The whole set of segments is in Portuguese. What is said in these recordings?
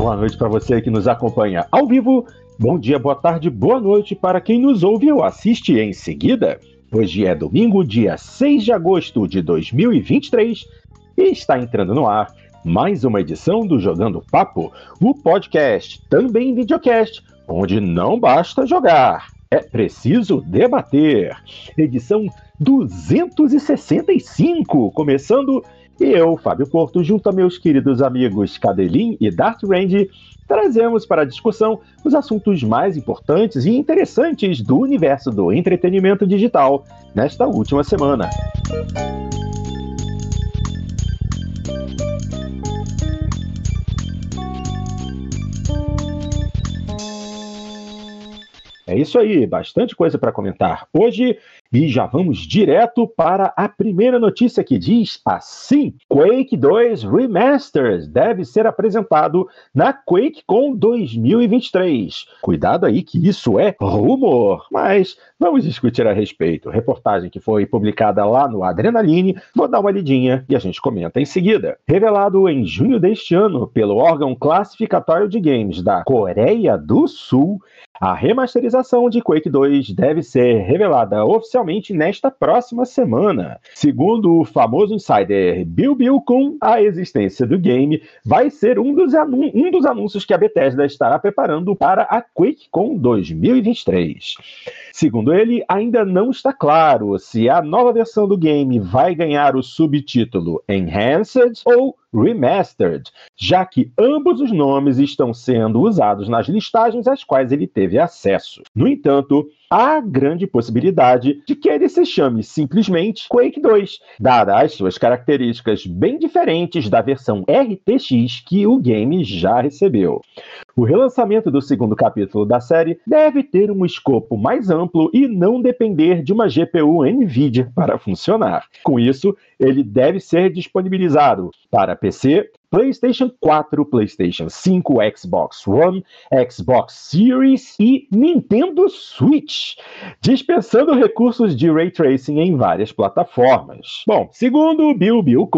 Boa noite para você que nos acompanha ao vivo. Bom dia, boa tarde, boa noite para quem nos ouve ou assiste em seguida. Hoje é domingo, dia 6 de agosto de 2023 e está entrando no ar mais uma edição do Jogando Papo, o podcast, também videocast, onde não basta jogar, é preciso debater. Edição 265, começando e eu, Fábio Porto, junto a meus queridos amigos Cadelin e Dart Range, trazemos para a discussão os assuntos mais importantes e interessantes do universo do entretenimento digital nesta última semana. É isso aí, bastante coisa para comentar hoje e já vamos direto para a primeira notícia que diz assim: Quake 2 Remasters deve ser apresentado na QuakeCon 2023. Cuidado aí que isso é rumor, mas vamos discutir a respeito. Reportagem que foi publicada lá no Adrenaline, vou dar uma lidinha e a gente comenta em seguida. Revelado em junho deste ano pelo órgão classificatório de games da Coreia do Sul, a remasterização de Quake 2 deve ser revelada oficialmente nesta próxima semana. Segundo o famoso insider Bill Bill Kun, a existência do game vai ser um dos, um dos anúncios que a Bethesda estará preparando para a QuakeCon 2023. Segundo ele, ainda não está claro se a nova versão do game vai ganhar o subtítulo Enhanced ou Remastered, já que ambos os nomes estão sendo usados nas listagens às quais ele teve acesso. No entanto, há grande possibilidade de que ele se chame simplesmente Quake 2, dadas as suas características bem diferentes da versão RTX que o game já recebeu. O relançamento do segundo capítulo da série deve ter um escopo mais amplo e não depender de uma GPU NVIDIA para funcionar. Com isso, ele deve ser disponibilizado para PC, PlayStation 4, PlayStation 5, Xbox One, Xbox Series e Nintendo Switch, dispensando recursos de ray tracing em várias plataformas. Bom, segundo o Bill Bill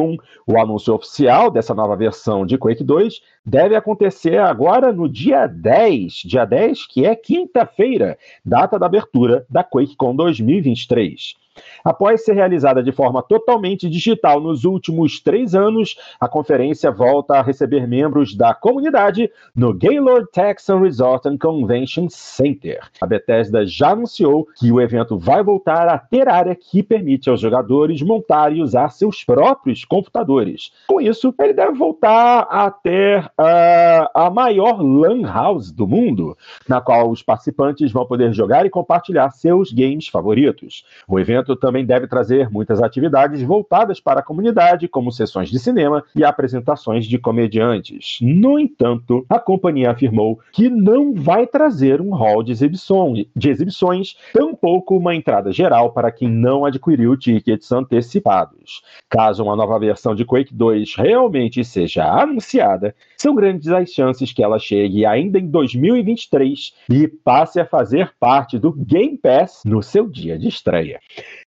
o anúncio oficial dessa nova versão de Quake 2 deve acontecer agora no dia 10, dia 10, que é quinta-feira, data da abertura da QuakeCon 2023. Após ser realizada de forma totalmente digital nos últimos três anos, a conferência volta a receber membros da comunidade no Gaylord Texan Resort and Convention Center. A Bethesda já anunciou que o evento vai voltar a ter área que permite aos jogadores montar e usar seus próprios computadores. Com isso, ele deve voltar a ter uh, a maior LAN house do mundo, na qual os participantes vão poder jogar e compartilhar seus games favoritos. O evento evento também deve trazer muitas atividades voltadas para a comunidade, como sessões de cinema e apresentações de comediantes. No entanto, a companhia afirmou que não vai trazer um hall de exibições, de exibições tampouco uma entrada geral para quem não adquiriu tickets antecipados. Caso uma nova versão de Quake 2 realmente seja anunciada, são grandes as chances que ela chegue ainda em 2023 e passe a fazer parte do Game Pass no seu dia de estreia.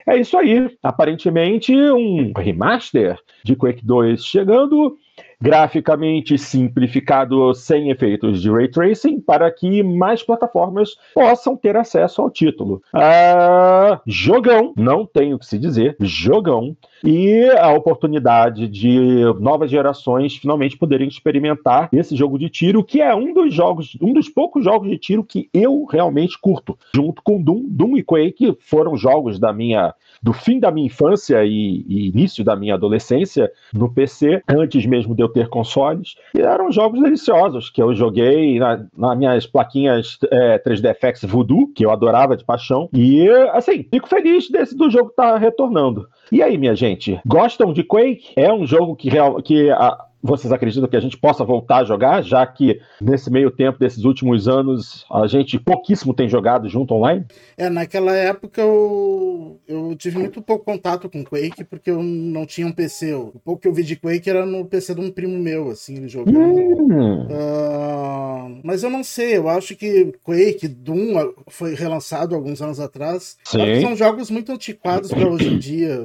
É isso aí. Aparentemente, um remaster de Quake 2 chegando graficamente simplificado sem efeitos de ray tracing para que mais plataformas possam ter acesso ao título. Ah, jogão, não tenho o que se dizer, jogão. E a oportunidade de novas gerações finalmente poderem experimentar esse jogo de tiro, que é um dos jogos, um dos poucos jogos de tiro que eu realmente curto. Junto com Doom, Doom e Quake foram jogos da minha do fim da minha infância e, e, início da minha adolescência no PC, antes mesmo de eu ter consoles, e eram jogos deliciosos que eu joguei na, nas minhas plaquinhas é, 3D Voodoo, que eu adorava de paixão, e assim, fico feliz desse do jogo estar tá retornando. E aí, minha gente, gostam de Quake? É um jogo que, real, que a, vocês acreditam que a gente possa voltar a jogar, já que nesse meio tempo desses últimos anos a gente pouquíssimo tem jogado junto online? É, naquela época eu, eu tive muito pouco contato com Quake, porque eu não tinha um PC. O pouco que eu vi de Quake era no PC de um primo meu, assim, ele jogando. Hum. Uh, mas eu não sei, eu acho que Quake, Doom foi relançado alguns anos atrás. São jogos muito antiquados para hoje em dia.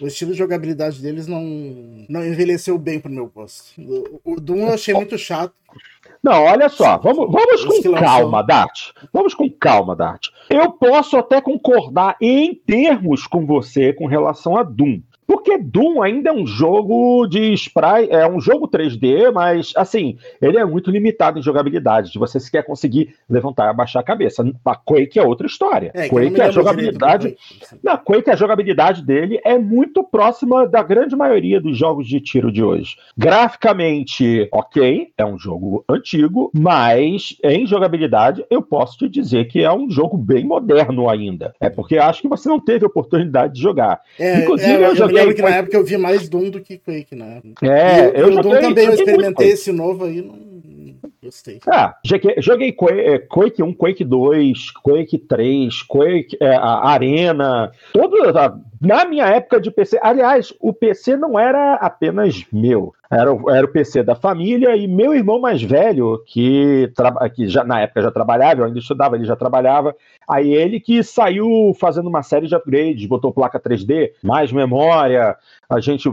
O estilo de jogabilidade deles não, não envelheceu bem pro meu gosto. O Doom eu achei muito chato. Não, olha só, vamos, vamos com calma, Dart. Vamos com calma, Dart. Eu posso até concordar em termos com você com relação a Doom. Porque Doom ainda é um jogo de sprite, é um jogo 3D, mas assim, ele é muito limitado em jogabilidade. Se você sequer conseguir levantar e abaixar a cabeça. A Quake é outra história. É, Quake, a jogabilidade. Na Quake, a jogabilidade dele é muito próxima da grande maioria dos jogos de tiro de hoje. Graficamente, ok, é um jogo antigo, mas em jogabilidade eu posso te dizer que é um jogo bem moderno ainda. É porque acho que você não teve oportunidade de jogar. É, Inclusive, é, eu joguei lembro que na época eu vi mais Doom do que Quake, né? É, eu, eu Doom também, eu experimentei esse novo aí, não gostei. Ah, joguei, Quake 1, Quake 2, Quake 3, Quake é, Arena, todo, na minha época de PC, aliás, o PC não era apenas meu, era, era o PC da família e meu irmão mais velho, que, que já, na época já trabalhava, eu ainda estudava, ele já trabalhava, aí ele que saiu fazendo uma série de upgrades, botou placa 3D, mais memória, a gente,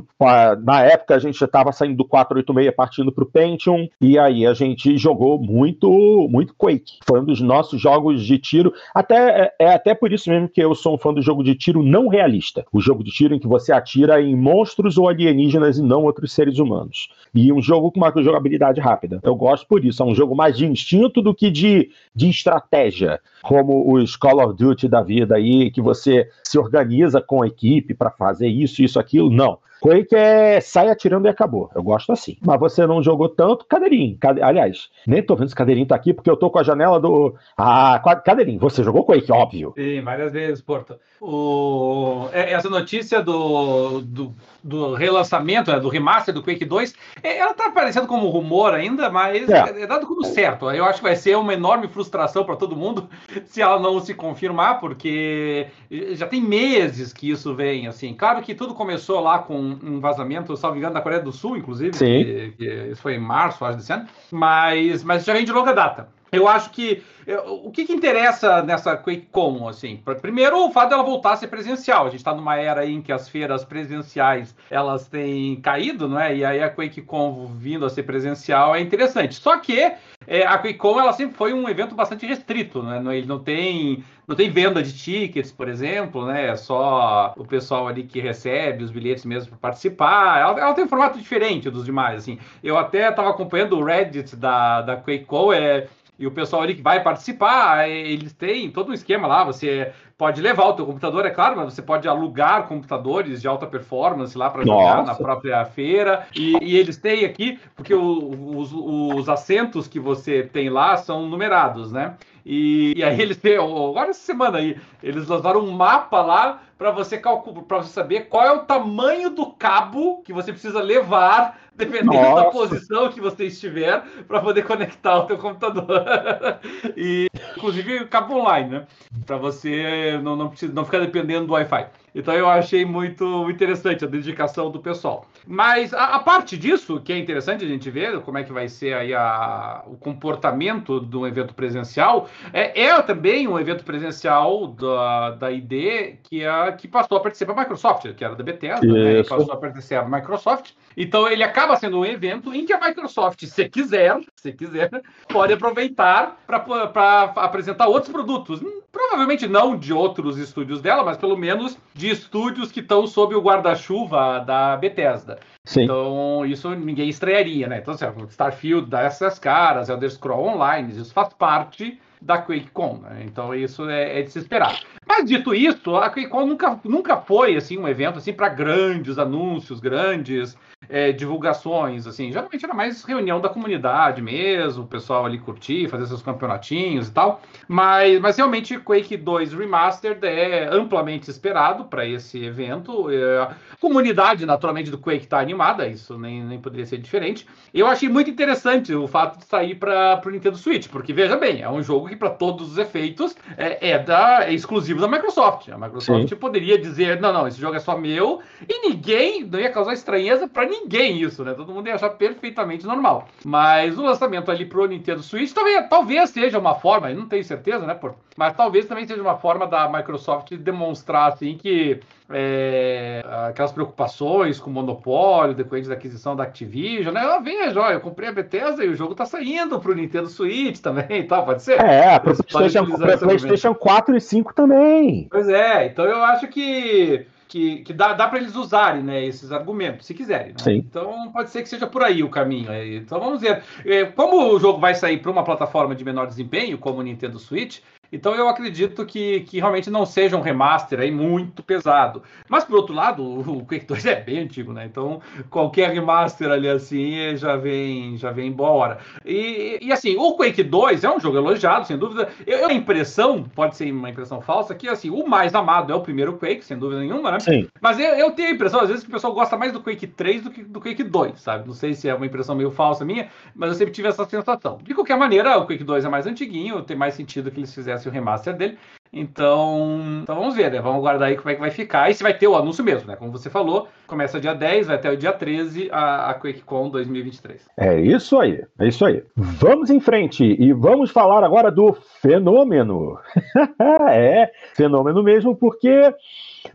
na época, a gente estava saindo do 486 partindo para o Pentium, e aí a gente jogou muito, muito Quake. Foi um dos nossos jogos de tiro. Até, é, é até por isso mesmo que eu sou um fã do jogo de tiro não realista. O jogo de tiro em que você atira em monstros ou alienígenas e não outros seres humanos. E um jogo com uma jogabilidade rápida. Eu gosto por isso. É um jogo mais de instinto do que de, de estratégia. Como os Call of Duty da vida aí, que você se organiza com a equipe para fazer isso, isso, aquilo. Não. Quake é sai atirando e acabou. Eu gosto assim. Mas você não jogou tanto, Cadeirinho. Cade... Aliás, nem tô vendo se Cadeirinho tá aqui, porque eu tô com a janela do. Ah, Cadeirinho, você jogou Quake, óbvio. Sim, várias vezes, Porto. O... É, essa notícia do, do, do relançamento, né, do remaster do Quake 2, é, ela tá aparecendo como rumor ainda, mas é. é dado como certo. Eu acho que vai ser uma enorme frustração para todo mundo se ela não se confirmar, porque já tem meses que isso vem, assim. Claro que tudo começou lá com um vazamento, salvo engano, da Coreia do Sul, inclusive. Sim. Que, que isso foi em março, acho, desse ano. Mas, mas já vem de longa data. Eu acho que o que, que interessa nessa QuakeCon, assim? Primeiro, o fato dela voltar a ser presencial. A gente está numa era em que as feiras presenciais elas têm caído, não é? E aí a QuakeCon vindo a ser presencial é interessante. Só que é, a QuakeCon ela sempre foi um evento bastante restrito, né? Ele não tem não tem venda de tickets, por exemplo, né? É só o pessoal ali que recebe os bilhetes mesmo para participar. Ela, ela, tem um formato diferente dos demais, assim. Eu até estava acompanhando o Reddit da, da QuakeCon, é e o pessoal ali que vai participar, eles têm todo um esquema lá, você pode levar o teu computador, é claro, mas você pode alugar computadores de alta performance lá para jogar na própria feira, e, e, eles têm aqui, porque o, os, os assentos que você tem lá são numerados, né? E, e, aí eles têm, agora essa semana aí, eles lançaram um mapa lá para você calcular, para você saber qual é o tamanho do cabo que você precisa levar, dependendo Nossa. da posição que você estiver, para poder conectar o teu computador. e inclusive cabo online, né? Para você não, não, precisa, não ficar dependendo do Wi-Fi. Então eu achei muito interessante a dedicação do pessoal. Mas a, a, parte disso, que é interessante a gente ver como é que vai ser aí a, o comportamento do evento presencial, é, é também um evento presencial da, da ID que, é, que passou a pertencer para a Microsoft, que era da Bethesda, né, passou a pertencer à Microsoft. Então ele acaba sendo um evento em que a Microsoft, se quiser, se quiser, pode aproveitar para apresentar outros produtos. Provavelmente não de outros estúdios dela, mas pelo menos de estúdios que estão sob o guarda-chuva da Bethesda. Sim. Então, isso ninguém estrearia, né? Então, assim, Starfield dá essas caras, Elder Scroll Online, isso faz parte da QuakeCon, né? Então isso é, é, de se esperar. Mas dito isso, a QuakeCon nunca, nunca foi assim um evento assim para grandes anúncios, grandes é, divulgações, assim, geralmente era mais reunião da comunidade mesmo, o pessoal ali curtir, fazer seus campeonatinhos e tal, mas, mas realmente Quake 2 Remastered é amplamente esperado para esse evento, é, a comunidade naturalmente do Quake está animada, isso nem, nem poderia ser diferente, eu achei muito interessante o fato de sair para o Nintendo Switch, porque veja bem, é um jogo que para todos os efeitos é, é, da, é exclusivo da Microsoft, a Microsoft Sim. poderia dizer, não, não, esse jogo é só meu, e ninguém, não ia causar estranheza para ninguém isso, né? Todo mundo ia achar perfeitamente normal. Mas o lançamento ali pro Nintendo Switch talvez, talvez seja uma forma, não tenho certeza, né, por, mas talvez também seja uma forma da Microsoft demonstrar assim que é, aquelas preocupações com o monopólio decorrente da aquisição da Activision, né? Eu vejo, ó, eu comprei a Bethesda e o jogo tá saindo pro Nintendo Switch também e tal, pode ser? É, pro PlayStation, PlayStation 4 e 5 também. Pois é, então eu acho que que, que dá, dá para eles usarem né, esses argumentos, se quiserem. Né? Então pode ser que seja por aí o caminho. Então vamos ver. É, como o jogo vai sair para uma plataforma de menor desempenho, como o Nintendo Switch, então eu acredito que, que realmente não seja um remaster aí muito pesado. Mas por outro lado, o Quake 2 é bem antigo, né? Então qualquer remaster ali assim já vem já vem embora. E, e assim, o Quake 2 é um jogo elogiado, sem dúvida. Eu, eu a impressão, pode ser uma impressão falsa, que assim, o mais amado é o primeiro Quake, sem dúvida nenhuma, né? Sim. Mas eu, eu tenho a impressão, às vezes, que o pessoal gosta mais do Quake 3 do que do Quake 2, sabe? Não sei se é uma impressão meio falsa minha, mas eu sempre tive essa sensação. De qualquer maneira, o Quake 2 é mais antiguinho, tem mais sentido que eles fizessem o remaster dele. Então, então vamos ver, né? Vamos guardar aí como é que vai ficar. E se vai ter o anúncio mesmo, né? Como você falou, começa dia 10, vai até o dia 13 a, a QuakeCon 2023. É isso aí, é isso aí. Vamos em frente e vamos falar agora do fenômeno. é, fenômeno mesmo, porque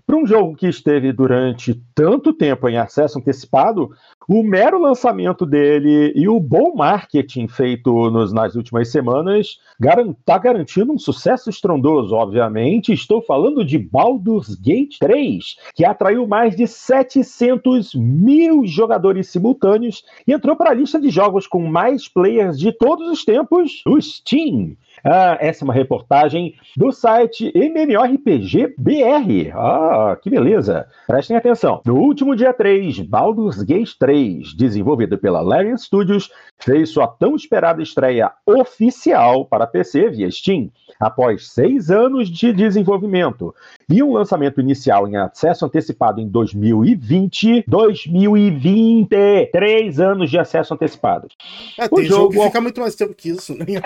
para um jogo que esteve durante tanto tempo em acesso antecipado, o mero lançamento dele e o bom marketing feito nos, nas últimas semanas está garantindo um sucesso estrondoso, obviamente. Estou falando de Baldur's Gate 3, que atraiu mais de 700 mil jogadores simultâneos e entrou para a lista de jogos com mais players de todos os tempos, o Steam. Ah, essa é uma reportagem do site MMORPG BR. Ah, que beleza! Prestem atenção. No último dia 3, Baldur's Gate 3, desenvolvido pela Larian Studios, fez sua tão esperada estreia oficial para PC via Steam, após seis anos de desenvolvimento e um lançamento inicial em acesso antecipado em 2020. 2020! Três anos de acesso antecipado. É, tem o jogo que fica muito mais tempo que isso, né?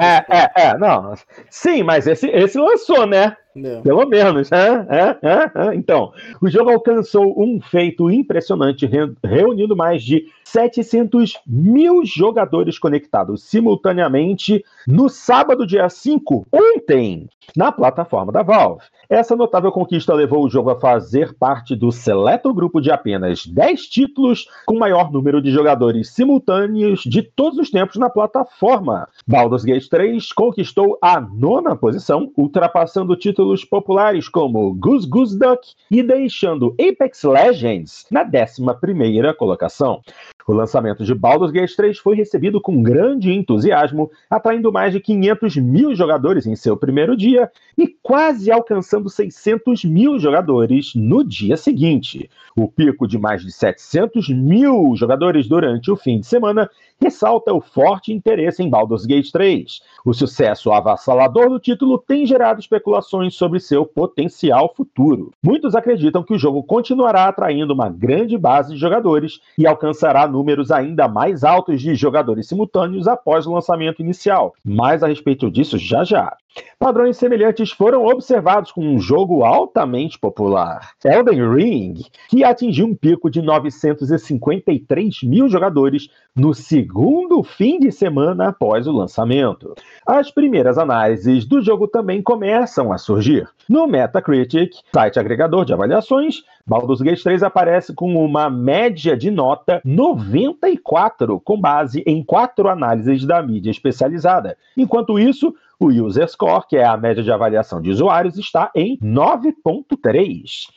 É, é, é, não. Sim, mas esse, esse lançou, né? É. Pelo menos. É, é, é, então, o jogo alcançou um feito impressionante, reunindo mais de 700 mil jogadores conectados simultaneamente no sábado, dia 5, ontem, na plataforma da Valve. Essa notável conquista levou o jogo a fazer parte do seleto grupo de apenas 10 títulos com maior número de jogadores simultâneos de todos os tempos na plataforma. Baldur's Gate 3 conquistou a nona posição, ultrapassando títulos populares como Goose Goose Duck e deixando Apex Legends na décima primeira colocação. O lançamento de Baldur's Gate 3 foi recebido com grande entusiasmo, atraindo mais de 500 mil jogadores em seu primeiro dia e quase alcançando 600 mil jogadores no dia seguinte. O pico de mais de 700 mil jogadores durante o fim de semana ressalta o forte interesse em Baldur's Gate 3. O sucesso avassalador do título tem gerado especulações sobre seu potencial futuro. Muitos acreditam que o jogo continuará atraindo uma grande base de jogadores e alcançará números ainda mais altos de jogadores simultâneos após o lançamento inicial. Mais a respeito disso já já. Padrões semelhantes foram observados com um jogo altamente popular, Elden Ring, que atingiu um pico de 953 mil jogadores no segundo fim de semana após o lançamento. As primeiras análises do jogo também começam a surgir. No Metacritic, site agregador de avaliações, Baldur's Gate 3 aparece com uma média de nota 94, com base em quatro análises da mídia especializada. Enquanto isso, o User Score, que é a média de avaliação de usuários, está em 9.3.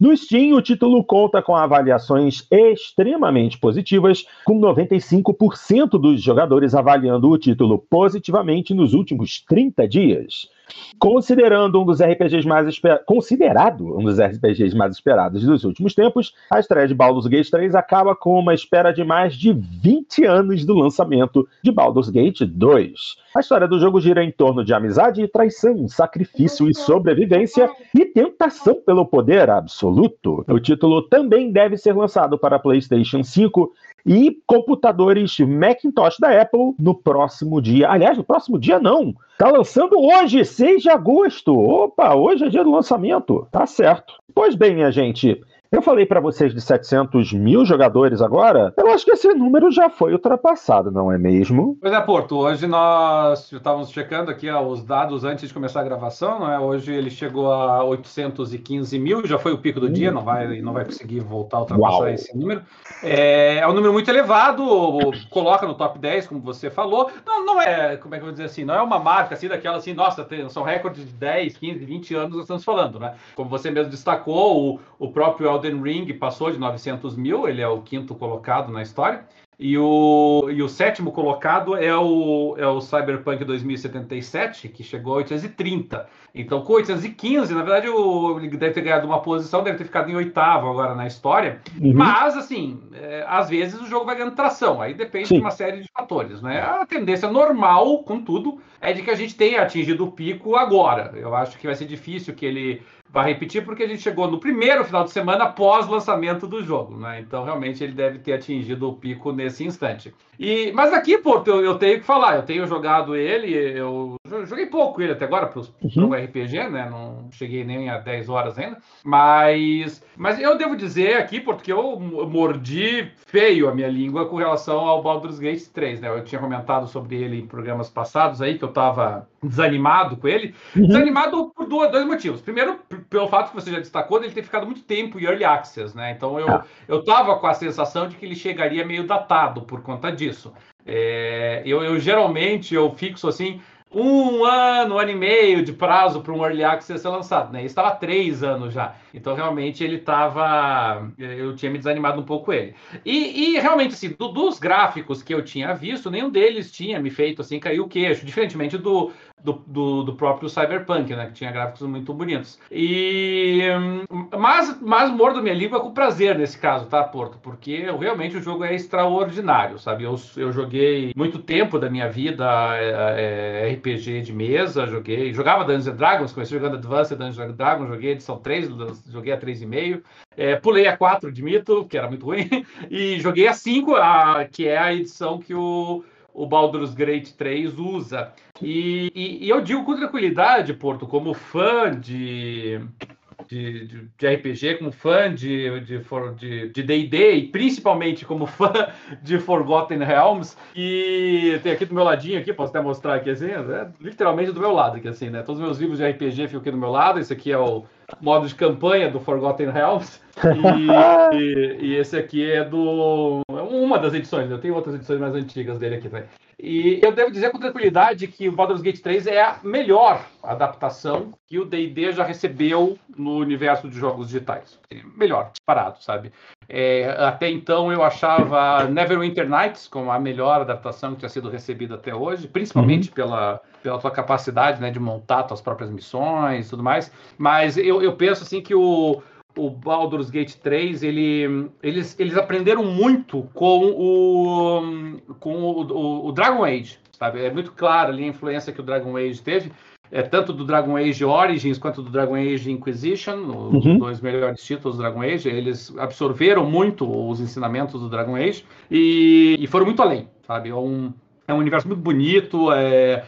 No Steam, o título conta com avaliações extremamente positivas, com 95% dos jogadores avaliando o título positivamente nos últimos 30 dias. Considerando um dos RPGs mais considerado um dos RPGs mais esperados dos últimos tempos, a estreia de Baldur's Gate 3 acaba com uma espera de mais de 20 anos do lançamento de Baldur's Gate 2. A história do jogo gira em torno de amizade e traição, sacrifício e sobrevivência e tentação pelo poder absoluto. O título também deve ser lançado para PlayStation 5 e computadores Macintosh da Apple no próximo dia. Aliás, no próximo dia não. Tá lançando hoje, 6 de agosto. Opa, hoje é dia do lançamento. Tá certo. Pois bem, minha gente, Eu falei para vocês de 700 mil jogadores agora, eu acho que esse número já foi ultrapassado, não é mesmo? Pois é, Porto, hoje nós estávamos checando aqui ó, os dados antes de começar a gravação, não é? Hoje ele chegou a 815 mil, já foi o pico do dia, não vai, não vai conseguir voltar a ultrapassar Uau. esse número. É, é, um número muito elevado, coloca no top 10, como você falou. Não, não é, como é que eu vou dizer assim, não é uma marca assim daquela assim, nossa, tem, são recordes de 10, 15, 20 anos nós estamos falando, né? Como você mesmo destacou, o, o próprio Elden Ring passou de 900 mil, ele é o quinto colocado na história. E o, e o sétimo colocado é o, é o Cyberpunk 2077, que chegou a 830. Então, com 815, na verdade, o, ele deve ter ganhado uma posição, deve ter ficado em oitavo agora na história. Uhum. Mas, assim, é, às vezes o jogo vai ganhando tração. Aí depende Sim. de uma série de fatores, né? A tendência normal, contudo, é de que a gente tenha atingido o pico agora. Eu acho que vai ser difícil que ele vai repetir porque a gente chegou no primeiro final de semana após lançamento do jogo, né? Então realmente ele deve ter atingido o pico nesse instante. E mas aqui, pô, eu, eu tenho que falar, eu tenho jogado ele, eu joguei pouco ele até agora para uhum. um RPG, né? Não cheguei nem a 10 horas ainda, mas mas eu devo dizer aqui porque eu mordi feio a minha língua com relação ao Baldur's Gate 3, né? Eu tinha comentado sobre ele em programas passados aí que eu tava desanimado com ele. Uhum. Desanimado por dois, dois motivos. Primeiro, pelo fato que você já destacou dele ter ficado muito tempo em early access, né? Então eu, ah. eu tava com a sensação de que ele chegaria meio datado por conta disso. É, eu, eu geralmente eu fixo assim um ano, um ano e meio de prazo para um Early Access ser lançado, né? Estava três anos já. Então, realmente, ele estava. Eu tinha me desanimado um pouco ele. E, e realmente, assim, do, dos gráficos que eu tinha visto, nenhum deles tinha me feito assim cair o queixo, diferentemente do, do, do, do, próprio Cyberpunk, né? Que tinha gráficos muito bonitos. E mas, mas mordo minha língua com prazer nesse caso, tá, Porto? Porque realmente o jogo é extraordinário, sabe? Eu, eu joguei muito tempo da minha vida é, é, RPG de mesa, joguei, jogava Dungeons Dragons, comecei jogando Advanced Dungeons Dragons, joguei edição 3, joguei a 3,5. É, pulei a 4 de mito, que era muito ruim, e joguei a 5, a, que é a edição que o o Baldur's Gate 3 usa. E, e, e, eu digo com tranquilidade, Porto, como fã de, de, de, de RPG, como fã de D&D de, de e principalmente como fã de Forgotten Realms, e tem aqui do meu ladinho, aqui, posso até mostrar aqui assim, é literalmente do meu lado aqui assim, né? Todos os meus livros de RPG ficam aqui do meu lado, esse aqui é o modo de campanha do Forgotten Realms. E, e, e, esse aqui é do. Uma das edições, eu tenho outras edições mais antigas dele aqui também. E eu devo dizer com tranquilidade que o Baldur's Gate 3 é a melhor adaptação que o D&D já recebeu no universo de jogos digitais. Melhor, disparado, sabe? É, até então eu achava Neverwinter Nights como a melhor adaptação que tinha sido recebida até hoje, principalmente uhum. pela, pela tua capacidade né, de montar tuas próprias missões e tudo mais. Mas eu, eu penso assim que o o Baldur's Gate 3, ele, eles, eles aprenderam muito com o, com o, o, o, Dragon Age, sabe? É muito claro ali a influência que o Dragon Age teve, é tanto do Dragon Age Origins quanto do Dragon Age Inquisition, os uhum. dois melhores títulos do Dragon Age, eles absorveram muito os ensinamentos do Dragon Age e, e foram muito além, sabe? É um, é um universo muito bonito, é,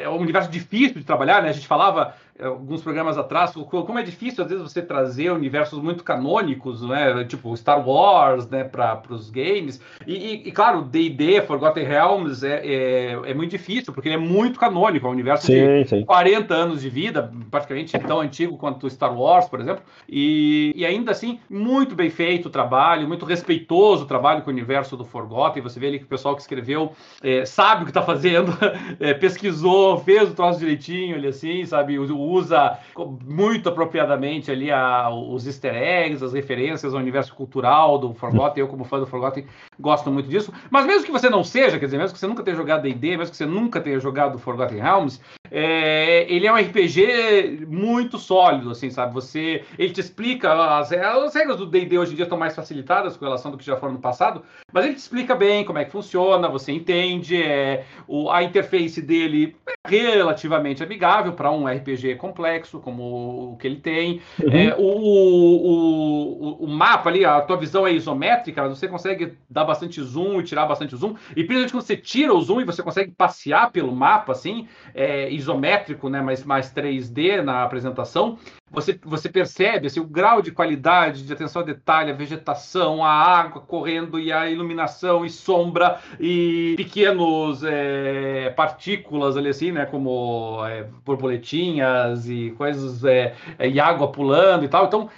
é um universo difícil de trabalhar, né? A gente falava alguns programas atrás, como é difícil às vezes você trazer universos muito canônicos, né, tipo Star Wars, né, para os games. E, e, e claro, D&D, Forgotten Realms é, é, é, muito difícil porque ele é muito canônico, é um universo sim, de sim. 40 anos de vida, praticamente tão antigo quanto Star Wars, por exemplo. E, e ainda assim, muito bem feito o trabalho, muito respeitoso o trabalho com o universo do Forgotten. Você vê ali que o pessoal que escreveu é, sabe o que está fazendo, é, pesquisou, fez o troço direitinho, ali assim, sabe, o usa muito apropriadamente ali a, os easter eggs, as referências ao universo cultural do Forgotten. Eu, como fã do Forgotten, gosto muito disso. Mas mesmo que você não seja, quer dizer, mesmo que você nunca tenha jogado D&D, mesmo que você nunca tenha jogado Forgotten Realms, é, ele é um RPG muito sólido, assim, sabe? Você, ele te explica as, as regras do D&D hoje em dia estão mais facilitadas com relação do que já foram no passado, mas ele te explica bem como é que funciona, você entende, é, o, a interface dele é relativamente amigável para um RPG complexo como o que ele tem. Uhum. É, o, o, o, mapa ali, a tua visão é isométrica, mas você consegue dar bastante zoom e tirar bastante zoom. E principalmente quando você tira o zoom e você consegue passear pelo mapa, assim, é, isométrico, né, mas mais 3D na apresentação, você, você percebe assim, o grau de qualidade, de atenção ao detalhe, a vegetação, a água correndo e a iluminação e sombra e pequenos é, partículas ali assim, né, como é, borboletinhas e coisas é, é e água pulando e tal. Então,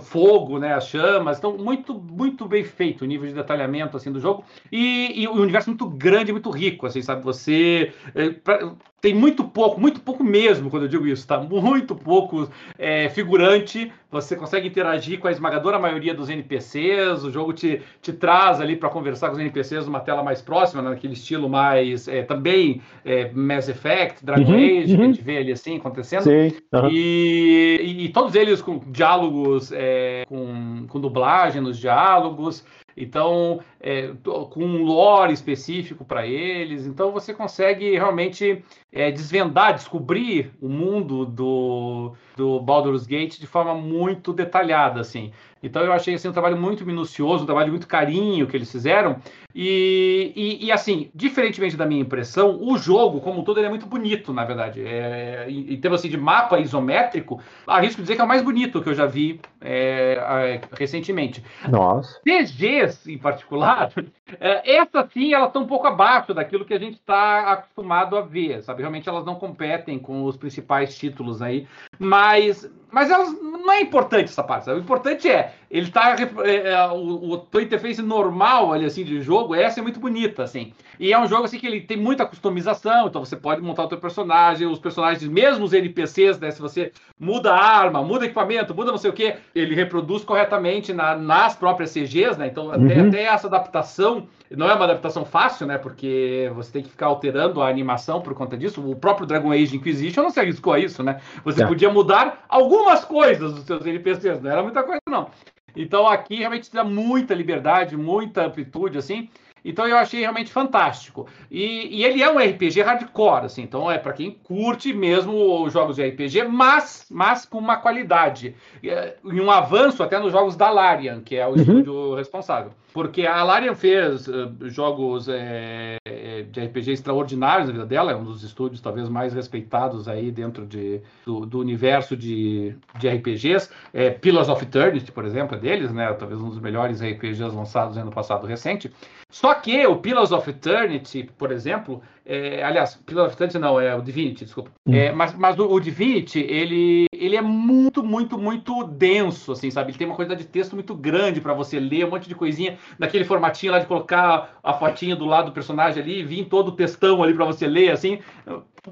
fogo, né, as chamas. Então, muito muito bem feito o nível de detalhamento assim do jogo e, e o universo muito grande, muito rico, assim, sabe? Você é, pra, tem muito pouco, muito pouco mesmo, quando eu digo isso, tá? Muito pouco é, figurante. Você consegue interagir com a esmagadora maioria dos NPCs. O jogo te, te traz ali para conversar com os NPCs numa tela mais próxima, naquele estilo mais é, também é, Mass Effect, Dragon uhum, Age, uhum. que a uhum. gente vê ali assim acontecendo. Sim, uhum. e, e, e, todos eles com diálogos, é, com, com dublagem nos diálogos. Então, é, com um lore específico para eles. Então, você consegue realmente é, desvendar, descobrir o mundo do, do Baldur's Gate de forma muito detalhada, assim. Então eu achei assim, um trabalho muito minucioso, um trabalho muito carinho que eles fizeram. E, e, e, assim, diferentemente da minha impressão, o jogo, como um todo, ele é muito bonito, na verdade. É, em, em termos assim, de mapa isométrico, arrisco dizer que é o mais bonito que eu já vi é, é, recentemente. Nossa. CGs, em particular, é, essa sim, elas estão um pouco abaixo daquilo que a gente está acostumado a ver, sabe? Realmente elas não competem com os principais títulos aí, mas mas elas, não é importante essa parte. Sabe? O importante é, ele tá. É, é, o, o tua interface normal ali, assim, de jogo, essa é muito bonita, assim. E é um jogo assim que ele tem muita customização, então você pode montar o teu personagem, os personagens, mesmo os NPCs, né? Se você muda a arma, muda equipamento, muda não sei o que, ele reproduz corretamente na, nas próprias CGs, né? Então, uhum. até, até essa adaptação não é uma adaptação fácil, né? Porque você tem que ficar alterando a animação por conta disso. O próprio Dragon Age Inquisition não se arriscou a isso, né? Você é. podia mudar algumas coisas dos seus NPCs, não era muita coisa, não. Então aqui realmente dá muita liberdade, muita amplitude, assim. Então eu achei realmente fantástico. E, e, ele é um RPG hardcore, assim, então é para quem curte mesmo os jogos de RPG, mas, mas com uma qualidade. E um avanço até nos jogos da Larian, que é o uhum. estúdio responsável. Porque a Larian fez uh, jogos é, de RPG extraordinários na vida dela, é um dos estúdios talvez mais respeitados aí dentro de, do, do universo de, de RPGs. É, Pillars of Eternity, por exemplo, é deles, né? Talvez um dos melhores RPGs lançados no passado recente. Só que o Pillars of Eternity, por exemplo, é, aliás, Pillars of Eternity não, é o Divinity, desculpa. Hum. É, mas mas o, o, Divinity, ele, ele é muito, muito, muito denso, assim, sabe? Ele tem uma quantidade de texto muito grande para você ler, um monte de coisinha naquele formatinho lá de colocar a fotinha do lado do personagem ali, vir todo o textão ali para você ler, assim.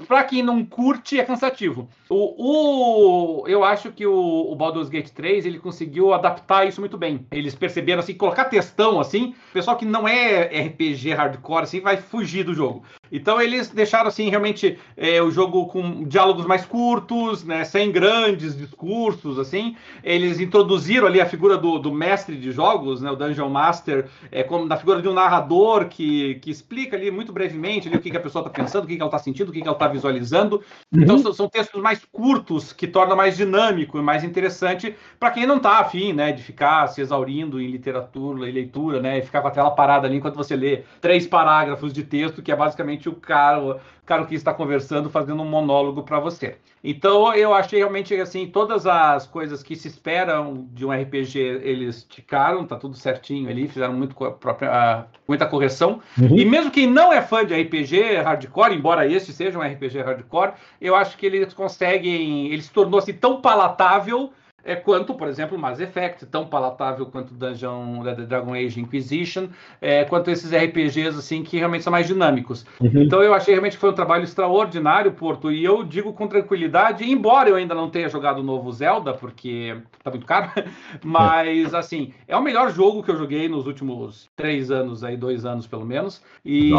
Para quem não curte, é cansativo. O, o eu acho que o, o, Baldur's Gate 3 ele conseguiu adaptar isso muito bem. Eles perceberam assim, colocar textão assim, pessoal que não é RPG hardcore assim vai fugir do jogo. Então eles deixaram assim realmente é, o jogo com diálogos mais curtos, né, sem grandes discursos assim. Eles introduziram ali a figura do, do mestre de jogos, né, o Dungeon Master, é, como na figura de um narrador que, que explica ali muito brevemente ali, o que, que a pessoa está pensando, o que, que ela está sentindo, o que, que ela está visualizando. Uhum. Então são, são, textos mais curtos que tornam mais dinâmico e mais interessante para quem não está afim, né, de ficar se exaurindo em literatura e leitura, né, e ficar com a tela parada ali enquanto você lê três parágrafos de texto que é basicamente o cara, o cara que está conversando, fazendo um monólogo para você. Então eu achei realmente assim, todas as coisas que se esperam de um RPG, eles ticaram, tá tudo certinho ali, fizeram muito própria, muita correção. Uhum. E mesmo quem não é fã de RPG hardcore, embora este seja um RPG hardcore, eu acho que eles conseguem, ele se tornou assim tão palatável é quanto, por exemplo, Mass Effect, tão palatável quanto Dungeon Dragon Age Inquisition, é, quanto esses RPGs assim que realmente são mais dinâmicos. Uhum. Então eu achei realmente que foi um trabalho extraordinário, Porto, e eu digo com tranquilidade, embora eu ainda não tenha jogado o novo Zelda, porque tá muito caro, mas assim, é o melhor jogo que eu joguei nos últimos três anos aí, dois anos pelo menos, e,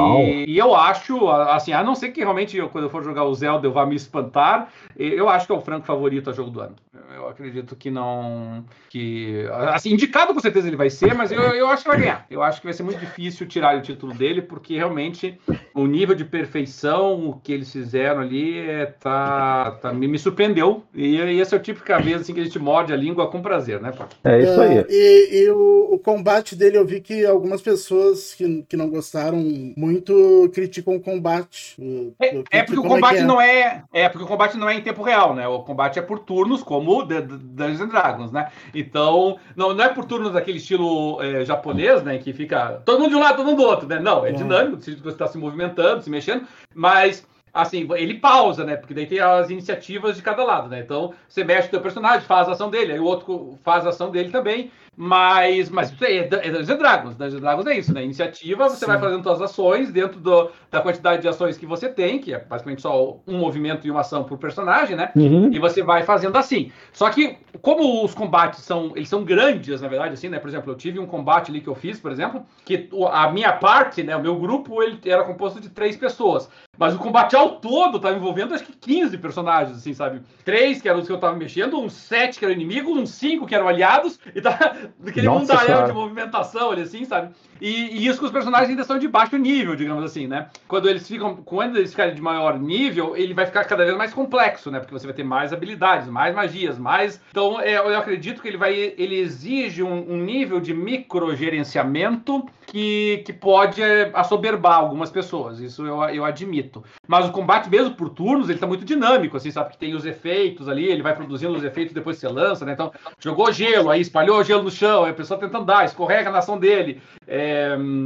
e eu acho, assim, a não ser que realmente eu, quando eu for jogar o Zelda eu vá me espantar, eu acho que é o franco favorito a jogo do ano. Eu acredito que não. que Assim, indicado com certeza ele vai ser, mas eu, eu acho que vai ganhar. Eu acho que vai ser muito difícil tirar o título dele, porque realmente o nível de perfeição que eles fizeram ali é, tá, tá me, me, surpreendeu. E, e esse é o típico vez assim, que a gente morde a língua com prazer, né, Paco? É isso aí. É, e, e o, o, combate dele, eu vi que algumas pessoas que, que não gostaram muito criticam o combate. É, é porque o combate é não é. É porque o combate não é em tempo real, né? O combate é por turnos, como Dungeons and Dragons, né? Então, não, não é por turnos daquele estilo é, japonês, né? Que fica todo mundo de um lado, todo mundo do outro, né? Não, é dinâmico, você está se movimentando, se mexendo, mas assim, ele pausa, né? Porque daí tem as iniciativas de cada lado, né? Então, você mexe o teu personagem, faz a ação dele, aí o outro faz a ação dele também. Mas, mas é, é Dungeons Dragons. Dungeons Dragons é isso, né? Iniciativa, você Sim. vai fazendo suas ações dentro do, da quantidade de ações que você tem, que é basicamente só um movimento e uma ação por personagem, né? Uhum. E você vai fazendo assim. Só que, como os combates são, eles são grandes, na verdade, assim, né? Por exemplo, eu tive um combate ali que eu fiz, por exemplo, que a minha parte, né? O meu grupo, ele era composto de três pessoas. Mas o combate ao todo estava envolvendo acho que 15 personagens, assim, sabe? Três que eram os que eu estava mexendo, uns sete que eram inimigos, uns cinco que eram aliados, e tá aquele mundaréu de movimentação ali, assim, sabe? E, e, isso que os personagens ainda são de baixo nível, digamos assim, né? Quando eles ficam, quando eles ficarem de maior nível, ele vai ficar cada vez mais complexo, né? Porque você vai ter mais habilidades, mais magias, mais. Então, é, eu acredito que ele vai, ele exige um, um nível de microgerenciamento que, que pode é, assoberbar algumas pessoas. Isso eu, eu admito. Mas o combate mesmo por turnos, ele tá muito dinâmico, assim, sabe? Que tem os efeitos ali, ele vai produzindo os efeitos depois você lança, né? Então, jogou gelo, aí espalhou gelo no chão, aí a pessoa tenta andar, escorrega na ação dele. É,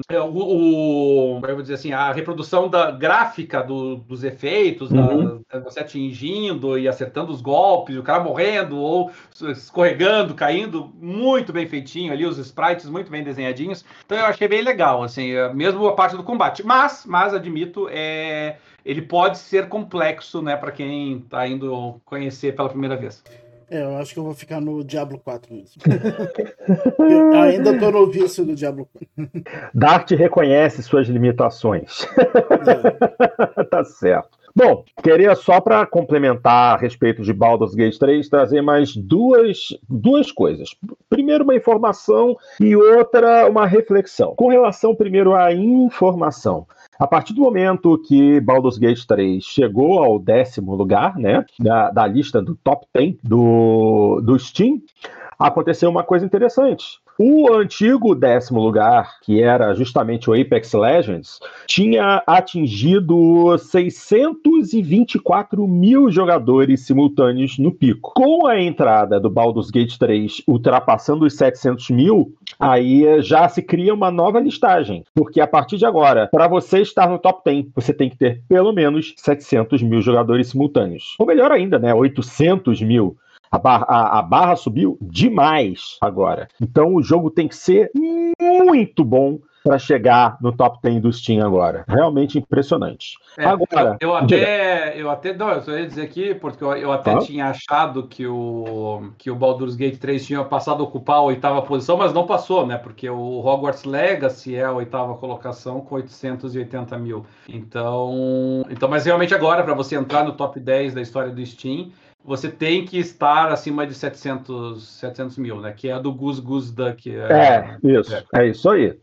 é o, o, eu vou dizer assim, a reprodução da gráfica do, dos efeitos, uhum. da, você atingindo e acertando os golpes, o cara morrendo ou escorregando, caindo, muito bem feitinho ali, os sprites muito bem desenhadinhos. Então eu achei bem legal, assim, mesmo a parte do combate. Mas, mas admito, é, ele pode ser complexo, né, para quem está indo conhecer pela primeira vez. É, eu acho que eu vou ficar no Diablo 4 mesmo. eu ainda tô no vício do Diablo 4. Dart reconhece suas limitações. É. tá certo. Bom, queria só para complementar a respeito de Baldur's Gate 3 trazer mais duas, duas coisas. Primeiro, uma informação e outra, uma reflexão. Com relação, primeiro, à informação. A partir do momento que Baldur's Gate 3 chegou ao décimo lugar, né, da, da lista do top 10 do, do Steam, aconteceu uma coisa interessante. O antigo décimo lugar, que era justamente o Apex Legends, tinha atingido 624 mil jogadores simultâneos no pico. Com a entrada do Baldur's Gate 3 ultrapassando os 700 mil, aí já se cria uma nova listagem. Porque a partir de agora, para você estar no top 10, você tem que ter pelo menos 700 mil jogadores simultâneos. Ou melhor ainda, né? 800 mil. A barra, a, a barra subiu demais agora. Então o jogo tem que ser muito bom para chegar no top 10 do Steam agora. Realmente impressionante. É, agora, eu, eu até, eu até, não, eu só ia dizer aqui, porque eu, eu até ah? tinha achado que o, que o Baldur's Gate 3 tinha passado a ocupar a oitava posição, mas não passou, né? Porque o Hogwarts Legacy é a oitava colocação com 880 mil. Então, então mas realmente agora, para você entrar no top 10 da história do Steam, você tem que estar acima de 700, 700 mil, né? Que é a do Gus Gus Duck. É, é isso, é. é isso aí.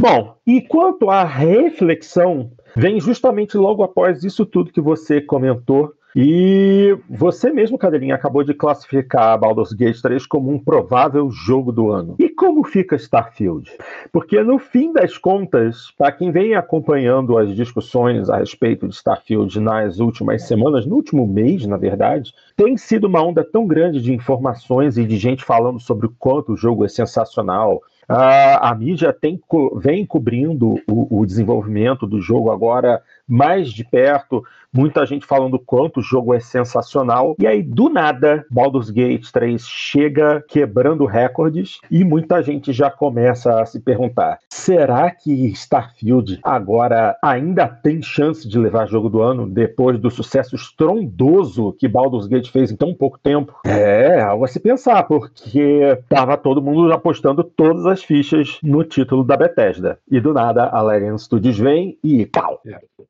Bom, e quanto à reflexão, vem justamente logo após isso tudo que você comentou e você mesmo, Cadeirinha, acabou de classificar Baldur's Gate 3 como um provável jogo do ano. E como fica Starfield? Porque no fim das contas, para quem vem acompanhando as discussões a respeito de Starfield nas últimas semanas, no último mês, na verdade, tem sido uma onda tão grande de informações e de gente falando sobre o quanto o jogo é sensacional, a, a mídia tem, vem cobrindo o, o, desenvolvimento do jogo agora mais de perto, muita gente falando quanto o jogo é sensacional. E aí, do nada, Baldur's Gate 3 chega quebrando recordes e muita gente já começa a se perguntar: será que Starfield agora ainda tem chance de levar jogo do ano depois do sucesso estrondoso que Baldur's Gate fez em tão pouco tempo? É, algo a se pensar, porque tava todo mundo apostando todas as fichas no título da Bethesda. E do nada, a Legend Studios vem e pau!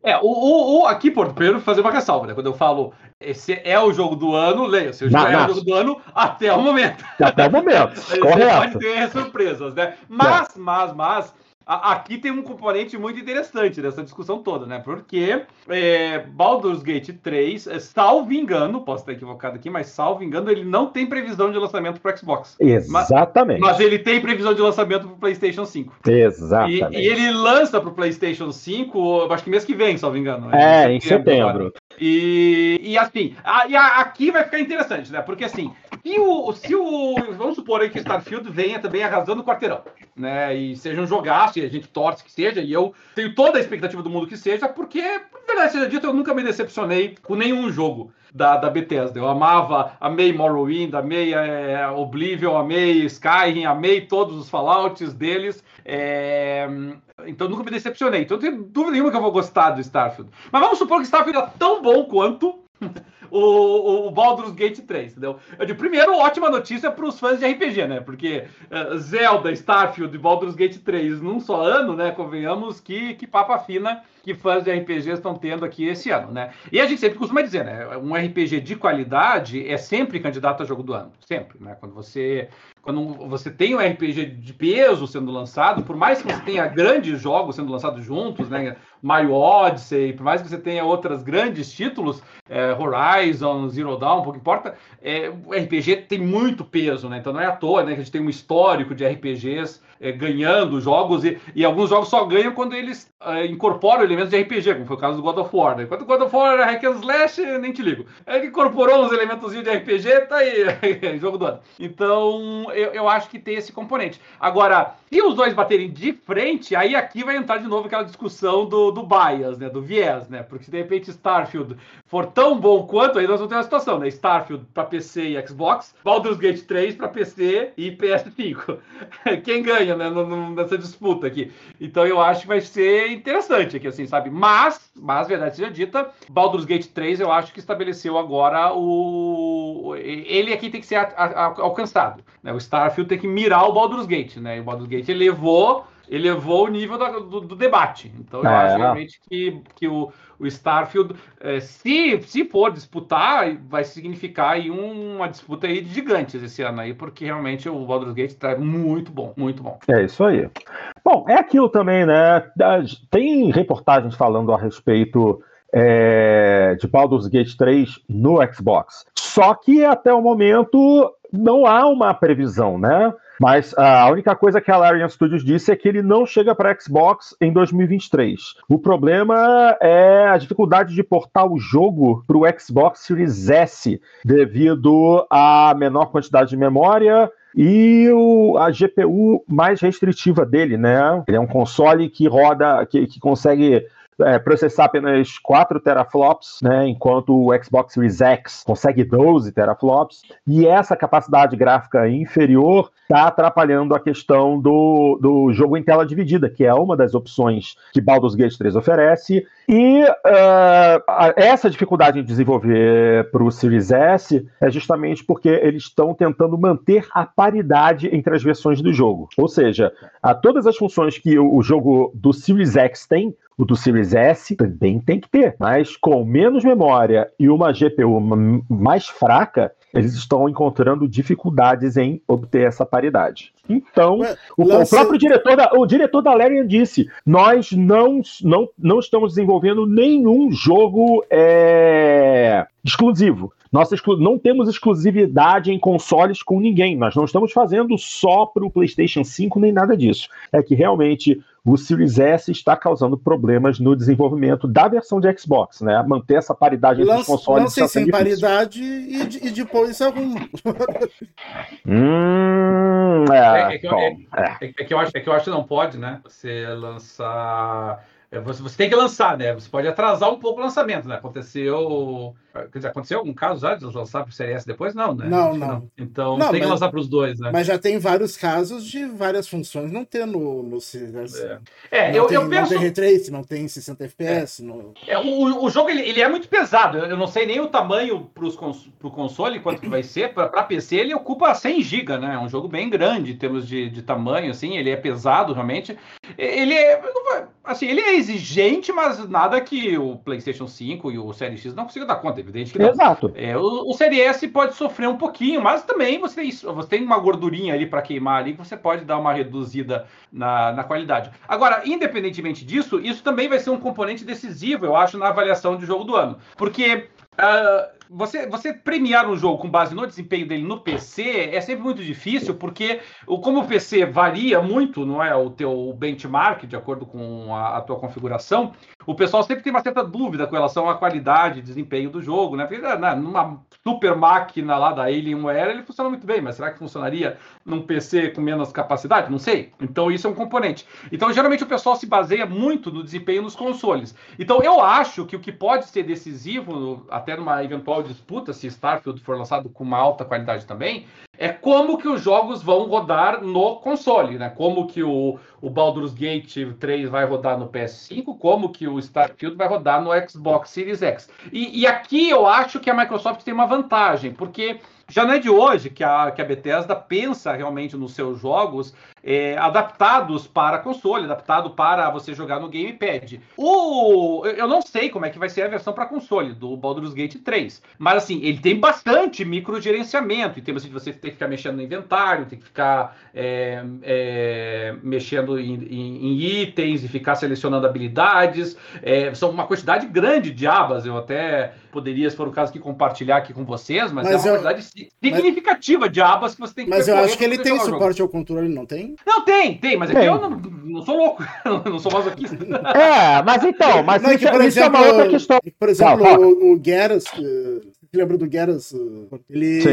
É. O, o, o aqui, por primeiro, fazer uma ressalva, né? Quando eu falo esse é o jogo do ano, leia, se o jogo é o jogo do ano até o momento. Até o momento, correto. pode ter surpresas, né? Mas, é. mas, mas, a, aqui tem um componente muito interessante dessa discussão toda, né? Porque é, Baldur's Gate 3, é, salvo engano, posso estar equivocado aqui, mas salvo engano, ele não tem previsão de lançamento para Xbox. Exatamente. Mas, mas, ele tem previsão de lançamento para PlayStation 5. Exatamente. E, e ele lança para o PlayStation 5, acho que mês que vem, salvo engano. É, em setembro. E, e assim, a, e a, aqui vai ficar interessante, né? Porque assim, se o, se o. Vamos supor aí que Starfield venha também arrasando o quarteirão, né? E seja um jogaço, e a gente torce que seja, e eu tenho toda a expectativa do mundo que seja, porque, na verdade seja dito, eu nunca me decepcionei com nenhum jogo da, da Bethesda. Eu amava, amei Morrowind, amei é, Oblivion, amei Skyrim, amei todos os Fallouts deles. É, então nunca me decepcionei. Então não tenho dúvida nenhuma que eu vou gostar do Starfield. Mas vamos supor que Starfield é tão bom quanto o, o Baldur's Gate 3, entendeu? Eu digo, primeiro, ótima notícia para os fãs de RPG, né? Porque uh, Zelda, Starfield e Baldur's Gate 3 num só ano, né? Convenhamos que, que papa fina que fãs de RPG estão tendo aqui esse ano, né? E a gente sempre costuma dizer, né? Um RPG de qualidade é sempre candidato a jogo do ano, sempre, né? Quando você quando você tem um RPG de peso sendo lançado, por mais que você tenha grandes jogos sendo lançados juntos, né? Mario Odyssey, por mais que você tenha outros grandes títulos, é, Horizon, Zero Dawn, pouco importa, é, o RPG tem muito peso, né? Então não é à toa, né? Que a gente tem um histórico de RPGs é, ganhando jogos e, e, alguns jogos só ganham quando eles é, incorporam elementos de RPG, como foi o caso do God of War. Né? Enquanto God of War era hack and slash, nem te ligo. Ele incorporou uns elementos de RPG, tá aí, jogo do ano. Então, eu, eu acho que tem esse componente. Agora, se os dois baterem de frente, aí aqui vai entrar de novo aquela discussão do, do bias, né? Do viés, né? Porque se de repente Starfield for tão bom quanto, aí nós vamos ter uma situação, né? Starfield para PC e Xbox, Baldur's Gate 3 para PC e PS5. Quem ganha, né? Nessa disputa aqui. Então eu acho que vai ser interessante aqui, assim, sabe? Mas, mas verdade seja dita, Baldur's Gate 3 eu acho que estabeleceu agora o. Ele aqui tem que ser a, a, alcançado. Né? O Starfield tem que mirar o Baldur's Gate, né? E o Baldur's Gate elevou elevou o nível da, do, do, debate. Então eu é, acho realmente que, que o, o Starfield, é, se, se for disputar, vai significar aí uma disputa aí de gigantes esse ano aí, porque realmente o Baldur's Gate está muito bom, muito bom. É isso aí. Bom, é aquilo também, né? Tem reportagens falando a respeito é, de Baldur's Gate 3 no Xbox. Só que até o momento não há uma previsão, né? Mas a única coisa que a Larian Studios disse é que ele não chega para Xbox em 2023. O problema é a dificuldade de portar o jogo para o Xbox Series S devido à menor quantidade de memória e o, a GPU mais restritiva dele, né? Ele é um console que roda, que, que consegue é, processar apenas 4 teraflops, né, enquanto o Xbox Series X consegue 12 teraflops, e essa capacidade gráfica inferior está atrapalhando a questão do, do jogo em tela dividida, que é uma das opções que Baldur's Gate 3 oferece, e uh, essa dificuldade em desenvolver para o Series S é justamente porque eles estão tentando manter a paridade entre as versões do jogo. Ou seja, a todas as funções que o, jogo do Series X tem, o do Series S também tem que ter, mas com menos memória e uma GPU mais fraca, eles estão encontrando dificuldades em obter essa paridade. Então, Ué, o, o, próprio diretor da, o diretor da Larian disse: nós não, não, não estamos desenvolvendo nenhum jogo é, exclusivo. Nós não temos exclusividade em consoles com ninguém. Nós não estamos fazendo só para o PlayStation 5 nem nada disso. É que realmente o Series S está causando problemas no desenvolvimento da versão de Xbox, né? Manter essa paridade entre os consoles. Não sei sem paridade e, e depois algum. hum, é, é, é, que eu, é, que eu acho, é que eu acho que não pode, né? Você lançar você, você tem que lançar, né? Você pode atrasar um pouco o lançamento, né? Aconteceu. Quer dizer, aconteceu algum caso já de lançar para o Series S depois? Não, né? Não, não. não. Então não, tem mas, que lançar para os dois, né? Mas já tem vários casos de várias funções não ter no, no Series É, é eu, tem, eu penso. Não tem retrace, não tem 60 FPS. É. No... É, o, o jogo ele, ele é muito pesado. Eu não sei nem o tamanho para o console, quanto que vai ser. Para PC, ele ocupa 100 GB, né? É um jogo bem grande em termos de, de tamanho, assim. Ele é pesado, realmente. Ele é. Assim, ele é exigente, mas nada que o PlayStation 5 e o Series X não consigam dar conta, evidente que não. Exato. É, o, o Série S pode sofrer um pouquinho, mas também você tem, você tem uma gordurinha ali para queimar ali que você pode dar uma reduzida na, na qualidade. Agora, independentemente disso, isso também vai ser um componente decisivo, eu acho, na avaliação de jogo do ano. Porque. Uh, você, você premiar um jogo com base no desempenho dele no PC é sempre muito difícil, porque como o PC varia muito, não é? O teu benchmark, de acordo com a, a tua configuração, o pessoal sempre tem uma certa dúvida com relação à qualidade e desempenho do jogo, né? Porque né, numa super máquina lá da Alienware ele funciona muito bem, mas será que funcionaria num PC com menos capacidade? Não sei. Então isso é um componente. Então geralmente o pessoal se baseia muito no desempenho nos consoles. Então eu acho que o que pode ser decisivo, até numa eventual disputa, se Starfield for lançado com uma alta qualidade também, é como que os jogos vão rodar no console, né? Como que o, o Baldur's Gate 3 vai rodar no PS5, como que o Starfield vai rodar no Xbox Series X. E, e aqui eu acho que a Microsoft tem uma vantagem, porque já não é de hoje que a, que a Bethesda pensa realmente nos seus jogos é, adaptados para console, adaptado para você jogar no gamepad. O, eu não sei como é que vai ser a versão para console do Baldur's Gate 3, mas assim, ele tem bastante microgerenciamento, em termos de você ter que ficar mexendo no inventário, ter que ficar é, é, mexendo em, em, em, itens e ficar selecionando habilidades. É, são uma quantidade grande de abas, eu até poderia, se for o caso, aqui compartilhar aqui com vocês, mas, mas é uma eu, quantidade significativa mas, de abas que você tem que Mas eu acho que ele tem suporte ao controle, não tem? Não, tem, tem, mas aqui é eu não, não sou louco, não sou masoquista. É, mas então, mas não, isso, que, por isso exemplo, é uma outra questão. Por exemplo, não, o, o Geras, lembra do Geras? Ele,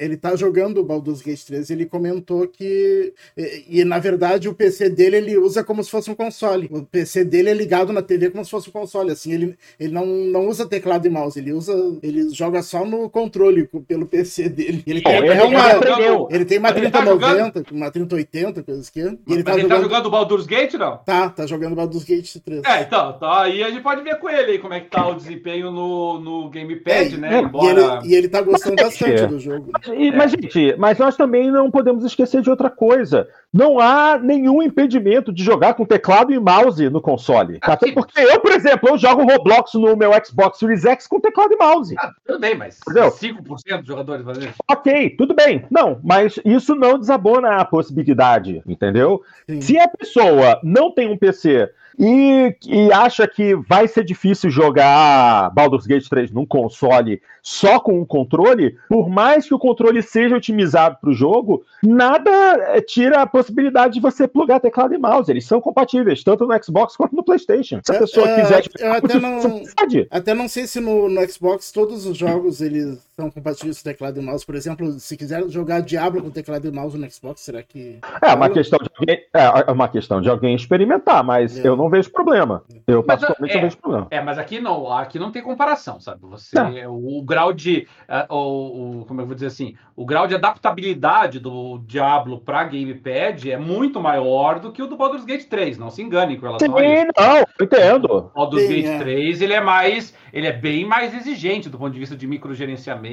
ele tá jogando o Baldur's Gate 3 ele comentou que. E, e, na verdade o PC dele ele usa como se fosse um console. O PC dele é ligado na TV como se fosse um console. Assim, ele, ele não, não usa teclado e mouse, ele usa. Ele joga só no controle pelo PC dele. Ele tem, ele, uma, ele tem uma 3090, tá uma 3080, coisas que. E ele, tá, ele jogando... tá jogando o Baldur's Gate, não? Tá, tá jogando o Baldur's Gate 3. É, então, tá, aí a gente pode ver com ele aí como é que tá o desempenho no, no Gamepad, é, né? E ele, e ele tá gostando mas, bastante é. do jogo. Mas, mas, gente, mas nós também não podemos esquecer de outra coisa. Não há nenhum impedimento de jogar com teclado e mouse no console. Ah, Até porque eu, por exemplo, eu jogo Roblox no meu Xbox Series X com teclado e mouse. Ah, tudo bem, mas Entendeu? 5% dos jogadores fazem isso. Ok, tudo bem. Não, mas isso não desabona a possibilidade, entendeu? Sim. Se a pessoa não tem um PC e, e, acha que vai ser difícil jogar Baldur's Gate 3 num console só com um controle, por mais que o controle seja otimizado para o jogo, nada eh, tira a possibilidade de você plugar teclado e mouse. Eles são compatíveis, tanto no Xbox quanto no PlayStation. Se a pessoa é, quiser. Eu até não, até não sei se no, no Xbox todos os jogos eles são compatíveis com teclado e mouse. Por exemplo, se quiser jogar Diablo com teclado e mouse no Xbox, será que. É uma questão de alguém, é, é uma questão de alguém experimentar, mas é. eu não vejo problema. Eu mas, particularmente é, não vejo problema. É, mas aqui não, aqui não tem comparação, sabe? Você, o, o, grau de. Uh, o, o, como eu vou dizer assim, o grau de adaptabilidade do Diablo para gamepad é muito maior do que o do Baldur's Gate 3. Não se engane com relação Sim, a isso. Não, entendo. O Baldur's Sim, Gate é. 3 ele é mais ele é bem mais exigente do ponto de vista de microgerenciamento,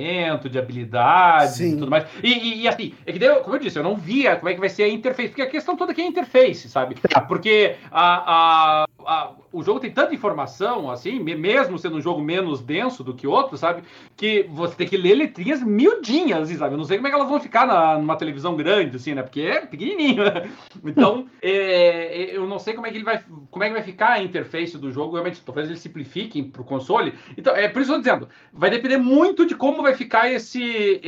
de habilidades Sim. e tudo mais. E, e, e, assim, é que como eu disse, eu não via como é que vai ser a interface, porque a questão toda aqui é a interface, sabe? Tá. Porque a, a, a o jogo tem tanta informação, assim, mesmo sendo um jogo menos denso do que outro, sabe? Que você tem que ler letrinhas miudinhas, assim, sabe? Eu não sei como é que elas vão ficar na, numa televisão grande, assim, né? Porque é pequenininho, né? Então, é, é, eu não sei como é que ele vai, como é que vai ficar a interface do jogo. Realmente, talvez eles simplifiquem para o console. Então, é por isso que eu tô dizendo, vai depender muito de como vai ficar esse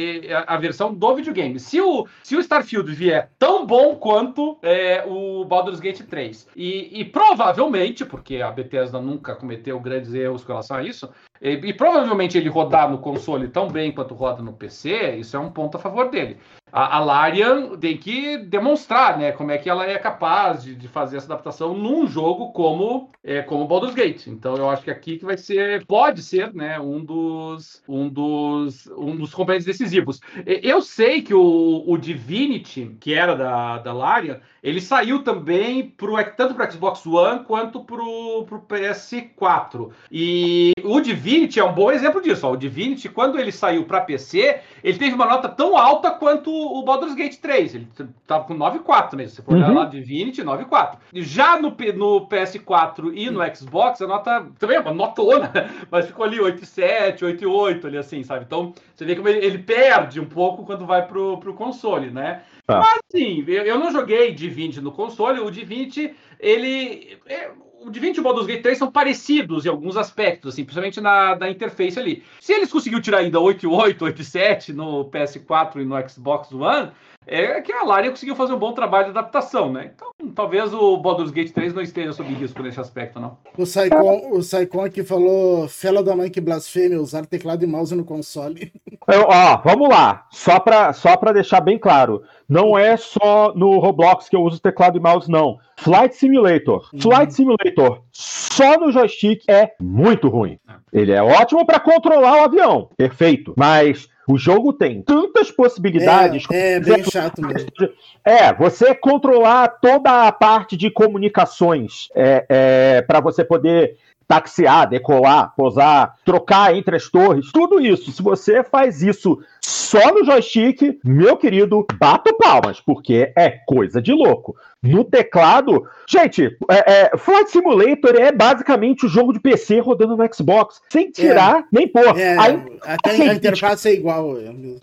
a versão do videogame. Se o, se o Starfield vier tão bom quanto é, o Baldur's Gate 3, e, e provavelmente, porque porque a Bethesda nunca cometeu grandes erros com relação a isso, e, e, provavelmente ele rodar no console tão bem quanto roda no PC, isso é um ponto a favor dele. A, a Larian tem que demonstrar né, como é que ela é capaz de, de fazer essa adaptação num jogo como é, como Baldur's Gate. Então eu acho que aqui que vai ser, pode ser, né, um dos um dos um dos componentes decisivos. Eu sei que o, o Divinity, que era da, da Larian, ele saiu também pro, tanto para Xbox One quanto para o PS4. E o Divinity é um bom exemplo disso. Ó. O Divinity, quando ele saiu para PC, ele teve uma nota tão alta quanto o Baldur's Gate 3. Ele tava com 9.4 mesmo. Se for olhar uhum. lá Divinity, 9.4. Já no, no PS4 e no Xbox, a nota também é uma notona, mas ficou ali 8.7, 8.8 ali assim, sabe? Então, você vê como ele, ele, perde um pouco quando vai pro, pro console, né? Ah. Mas sim, eu, eu não joguei Divinity no console, o Divinity, ele. É, o Divinity e o Baldur's Gate 3 são parecidos em alguns aspectos, assim, principalmente na da interface ali. Se eles conseguiram tirar ainda 8.8, 8.7 no PS4 e no Xbox One, é que a Larian conseguiu fazer um bom trabalho de adaptação, né? Então, talvez o Baldur's Gate 3 não esteja sob risco nesse aspecto, não. O Saikon, o Saikon aqui falou, fela da mãe que blasfêmia, usar teclado e mouse no console. Eu, ó, vamos lá, só para só pra deixar bem claro, não é só no Roblox que eu uso teclado e mouse, não. Flight Simulator. Uhum. Flight Simulator só no joystick é muito ruim. Ele é ótimo para controlar o avião, perfeito. Mas o jogo tem tantas possibilidades. É, é bem chato mesmo. É, você controlar toda a parte de comunicações é, é para você poder taxiar, decolar, posar, trocar entre as torres, tudo isso. Se você faz isso só no joystick, meu querido, bato palmas, porque é coisa de louco. No teclado, gente, é, é, Flight Simulator é basicamente o jogo de PC rodando no Xbox, sem tirar é, nem pôr. É, a, até a interface é igual.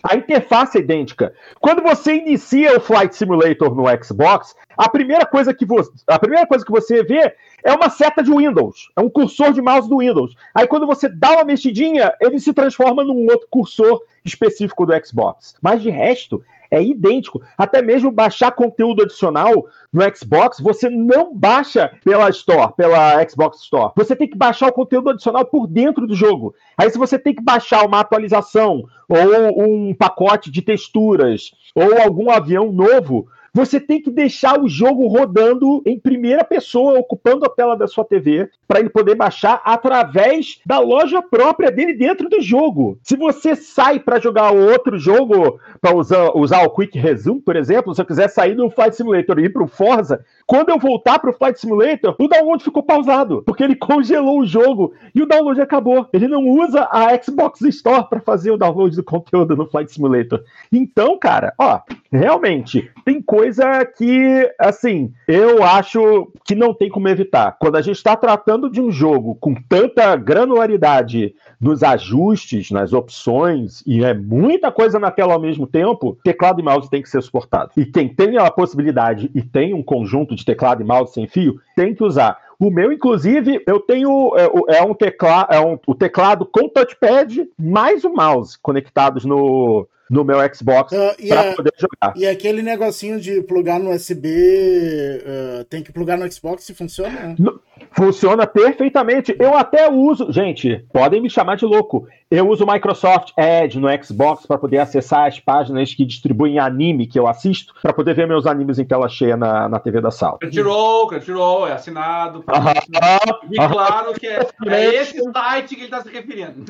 A interface é idêntica. Quando você inicia o Flight Simulator no Xbox, a primeira coisa que você, a primeira coisa que você vê é uma seta de Windows, é um cursor de mouse do Windows. Aí quando você dá uma mexidinha, ele se transforma num outro cursor específico do Xbox. Mas de resto, é idêntico. Até mesmo baixar conteúdo adicional no Xbox, você não baixa pela Store, pela Xbox Store. Você tem que baixar o conteúdo adicional por dentro do jogo. Aí, se você tem que baixar uma atualização, ou um pacote de texturas, ou algum avião novo, você tem que deixar o jogo rodando em primeira pessoa, ocupando a tela da sua TV, para ele poder baixar através da loja própria dele dentro do jogo. Se você sai para jogar outro jogo, para usar, usar o Quick Resume, por exemplo, se eu quiser sair do Flight Simulator e ir para o Forza, quando eu voltar para o Flight Simulator, o download ficou pausado, porque ele congelou o jogo e o download acabou. Ele não usa a Xbox Store para fazer o download do conteúdo no Flight Simulator. Então, cara, ó, realmente tem coisa que, assim, eu acho que não tem como evitar. Quando a gente está tratando de um jogo com tanta granularidade nos ajustes, nas opções, e é muita coisa na tela ao mesmo tempo, teclado e mouse tem que ser suportado. E quem tem a possibilidade e tem um conjunto de teclado e mouse sem fio, tem que usar. O meu, inclusive, eu tenho é, é um teclado, é um, o teclado com touchpad mais o mouse conectados no, no meu Xbox uh, para poder jogar. E aquele negocinho de plugar no USB, uh, ah, tem que plugar no Xbox se funciona? No, funciona perfeitamente. Eu até uso, gente, podem me chamar de louco. Eu uso o Microsoft Edge no Xbox para poder acessar as páginas que distribuem anime que eu assisto, para poder ver meus animes em tela cheia na, na TV da sala. Crunchyroll, Crunchyroll, é assinado. -huh, e claro que é, é, esse site que ele está se referindo.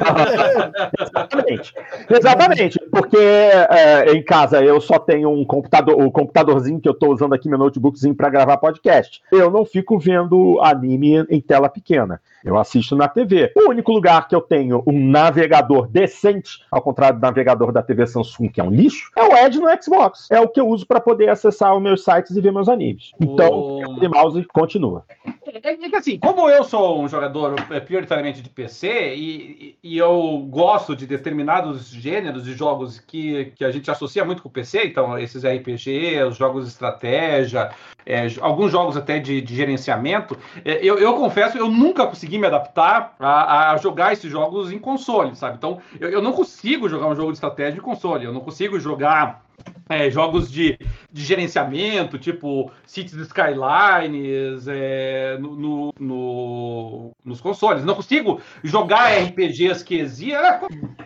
Exatamente. Exatamente, porque é, em casa eu só tenho um computador, o computadorzinho que eu estou usando aqui, meu notebookzinho para gravar podcast. Eu não fico vendo anime em tela pequena. Eu assisto na TV. O único lugar que eu tenho um navegador decente, ao contrário do navegador da TV Samsung, que é um lixo, é o Edge no Xbox. É o que eu uso para poder acessar os meus sites e ver meus animes. Então, o mouse continua. É, é, que assim, como eu sou um jogador é, prioritariamente de PC e, e, eu gosto de determinados gêneros de jogos que, que a gente associa muito com o PC, então esses RPG, os jogos de estratégia, é, alguns jogos até de, de gerenciamento, é, eu, eu confesso, eu nunca consegui me adaptar a, a, jogar esses jogos em console, sabe? Então, eu, eu, não consigo jogar um jogo de estratégia em console, eu não consigo jogar é, jogos de, de gerenciamento, tipo Cities Skylines, é, no, no, nos consoles. Não consigo jogar RPGs que existem.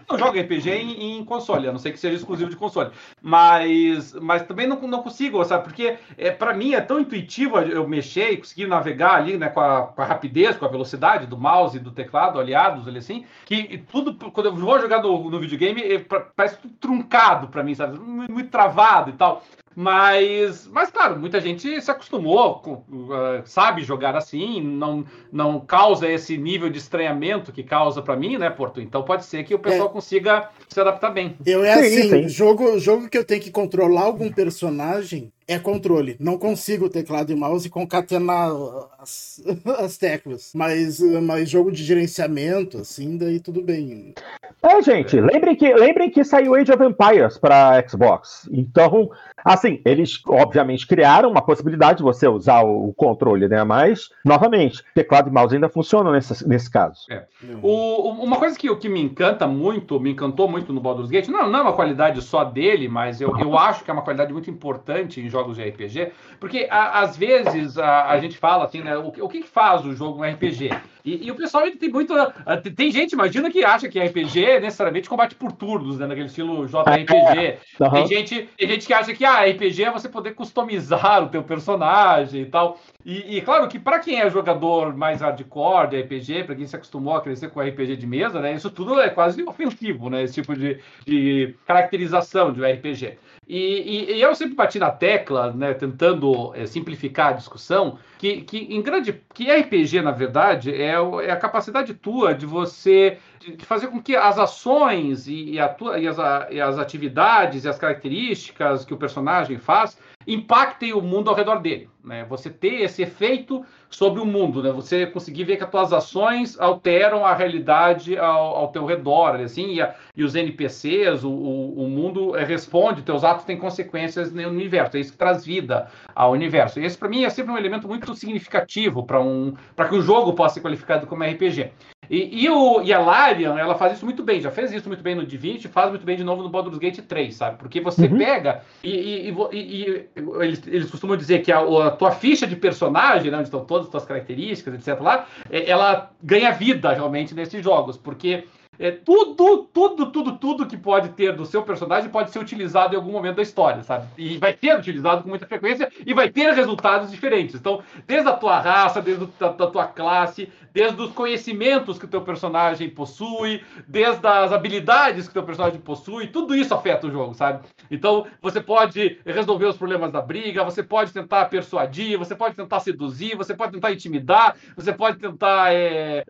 Não jogo RPG em, em, console, a não ser que seja exclusivo de console. Mas, mas também não, não consigo, sabe? Porque é, para mim é tão intuitivo eu mexer e conseguir navegar ali né, com, a, com a rapidez, com a velocidade do mouse e do teclado aliados ali assim, que tudo, quando eu vou jogar no, no videogame, é, parece tudo truncado para mim, sabe? Muito travado e tal. Mas, mas claro, muita gente se acostumou, uh, sabe jogar assim, não, não causa esse nível de estranhamento que causa para mim, né, Porto? Então pode ser que o pessoal é. consiga se adaptar bem. Eu é sim, assim, sim. Jogo, jogo que eu tenho que controlar algum personagem é controle. Não consigo teclado e mouse concatenar as, as teclas. Mas, mas jogo de gerenciamento, assim, daí tudo bem. É, gente, lembrem que, lembrem que saiu Age of Empires para Xbox. Então, assim, eles obviamente criaram uma possibilidade de você usar o controle, né? Mas, novamente, teclado e mouse ainda funcionam nesse, nesse caso. É. O, uma coisa que, que me encanta muito, me encantou muito no Baldur's Gate, não, não é uma qualidade só dele, mas eu, eu acho que é uma qualidade muito importante em jogos de RPG, porque a, às vezes a, a, gente fala assim, né? O, o que, que faz o jogo um RPG? E, e, o pessoal tem muito. Ah, tem gente, imagina, que acha que RPG é necessariamente combate por turnos, né? Naquele estilo JRPG. Uhum. Tem, gente, tem gente que acha que ah, RPG é você poder customizar o teu personagem e tal. E, e claro que para quem é jogador mais hardcore de RPG, para quem se acostumou a crescer com RPG de mesa, né? Isso tudo é quase ofensivo, né? Esse tipo de, de caracterização de um RPG. E, e, e, eu sempre bati na tecla, né, tentando é, simplificar a discussão, que, que em grande que RPG, na verdade, é, é a capacidade tua de você de, fazer com que as ações e, e, a tua, e, as, e as atividades e as características que o personagem faz impactem o mundo ao redor dele. Né? Você ter esse efeito sobre o mundo, né? Você conseguir ver que as tuas ações alteram a realidade ao, ao teu redor, assim, e, a, e os NPCs, o, o, o, mundo eh, responde, teus atos têm consequências no universo, é isso que traz vida ao universo. E esse, para mim, é sempre um elemento muito significativo para um, que o jogo possa ser qualificado como RPG. E, e, o, e a Larian, ela faz isso muito bem, já fez isso muito bem no Divinity, faz muito bem de novo no Baldur's Gate 3, sabe? Porque você uhum. pega e, e, eles, eles costumam dizer que a, a, tua ficha de personagem, né, onde estão todas as tuas características, etc. lá, é, ela ganha vida realmente nesses jogos, porque é, tudo, tudo, tudo, tudo que pode ter do seu personagem pode ser utilizado em algum momento da história, sabe? E vai ser utilizado com muita frequência e vai ter resultados diferentes. Então, desde a tua raça, desde a, tua classe, desde os conhecimentos que o teu personagem possui, desde as habilidades que o teu personagem possui, tudo isso afeta o jogo, sabe? Então, você pode resolver os problemas da briga, você pode tentar persuadir, você pode tentar seduzir, você pode tentar intimidar, você pode tentar é, é,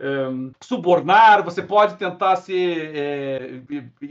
subornar, você pode tentar ser é,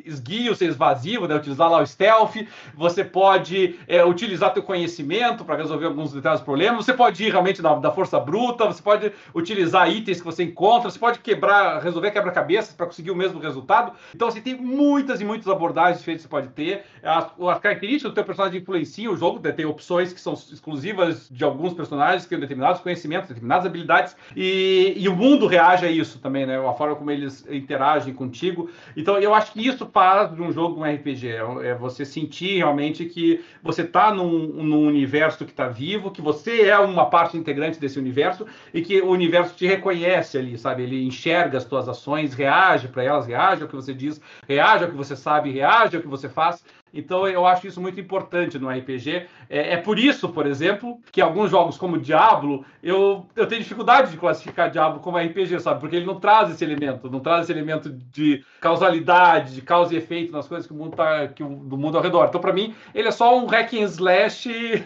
esguio, ser esvasivo, né? utilizar lá o stealth, você pode é, utilizar teu conhecimento para resolver alguns determinados problemas, você pode ir realmente da, da força bruta, você pode utilizar itens que você encontra, você pode quebrar, resolver quebra-cabeças para conseguir o mesmo resultado. Então, você assim, tem muitas e muitas abordagens diferentes que você pode ter. As, as características do teu personagem influenciam o jogo, né? tem opções que são exclusivas de alguns personagens que têm determinados conhecimentos, determinadas habilidades, e, e o mundo reage a isso também, né? A forma como eles interagem contigo. Então, eu acho que isso faz de um jogo um RPG, é, é você sentir realmente que você está num, num universo que está vivo, que você é uma parte integrante desse universo e que o universo te reconhece ali, sabe? Ele enxerga as tuas ações, reage para elas, reage ao que você diz, reage ao que você sabe, reage ao que você faz. Então eu acho isso muito importante no RPG. É, é, por isso, por exemplo, que alguns jogos como Diablo, eu, eu tenho dificuldade de classificar Diablo como RPG, sabe? Porque ele não traz esse elemento, não traz esse elemento de causalidade, de causa e efeito nas coisas que o mundo tá, que o, do mundo ao redor. Então, para mim, ele é só um hack and slash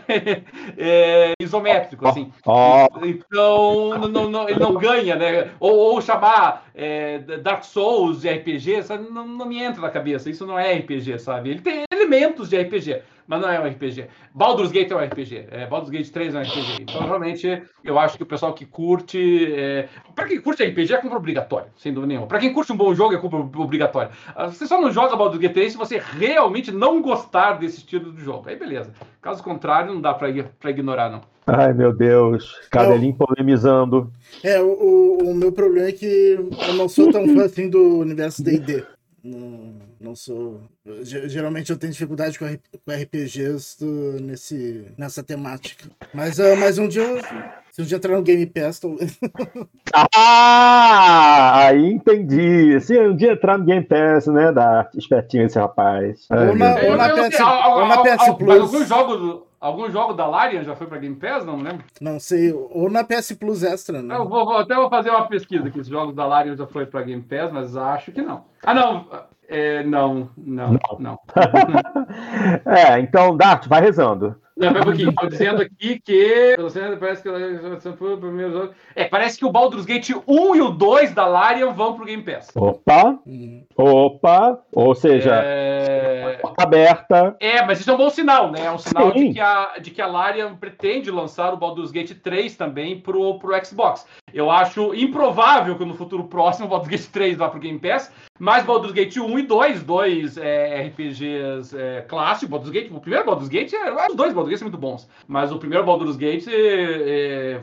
é, isométrico, assim. Então, não, não, ele não ganha, né? Ou, ou chamar é, Dark Souls de RPG, sabe? Não, não me entra na cabeça. Isso não é RPG, sabe? Ele tem elementos de RPG, mas não é um RPG. Baldur's Gate é um RPG, é, Baldur's Gate 3 é um RPG. Então, realmente, eu acho que o pessoal que curte. É... Para quem curte RPG, é compra obrigatória, sem dúvida nenhuma. Para quem curte um bom jogo, é compra obrigatória. Ah, você só não joga Baldur's Gate 3 se você realmente não gostar desse estilo de jogo. Aí, beleza. Caso contrário, não dá para ignorar, não. Ai, meu Deus. Cadelinho é, polemizando. É, o, o, meu problema é que eu não sou tão fã assim do universo D&D. Não, não sou. Geralmente eu tenho dificuldade com, com RPGs do, nesse, nessa temática. Mas, uh, mas um dia eu, se um dia entrar no Game Pass, tô... Ah! Aí entendi. Se um dia entrar no Game Pass, né? Dá espertinho esse rapaz. Ou na, ou na PS, ou na PS Plus. Alguns jogos Algum jogo da Larian já foi para Game Pass? Não lembro. Não sei. Ou na PS Plus Extra, né? Eu vou, vou até vou fazer uma pesquisa que os jogos da Larian já foi para Game Pass, mas acho que não. Ah, não. É, não, não, não. não. é, então, Dart, vai rezando. Não, pera um pouquinho. Estou dizendo aqui que. Parece que É, parece que o Baldur's Gate 1 e o 2 da Larian vão pro Game Pass. Opa! Hum. Opa! Ou seja, é... aberta. É, mas isso é um bom sinal, né? É um sinal de que, a, de que a Larian pretende lançar o Baldur's Gate 3 também pro, pro Xbox. Eu acho improvável que no futuro próximo o Baldur's Gate 3 vá pro Game Pass, mas Baldur's Gate 1 e 2, dois é, RPGs é, clássicos, Baldur's Gate, o primeiro Baldur's Gate, é, os dois Baldur's Gate são muito bons, mas o primeiro Baldur's Gate é,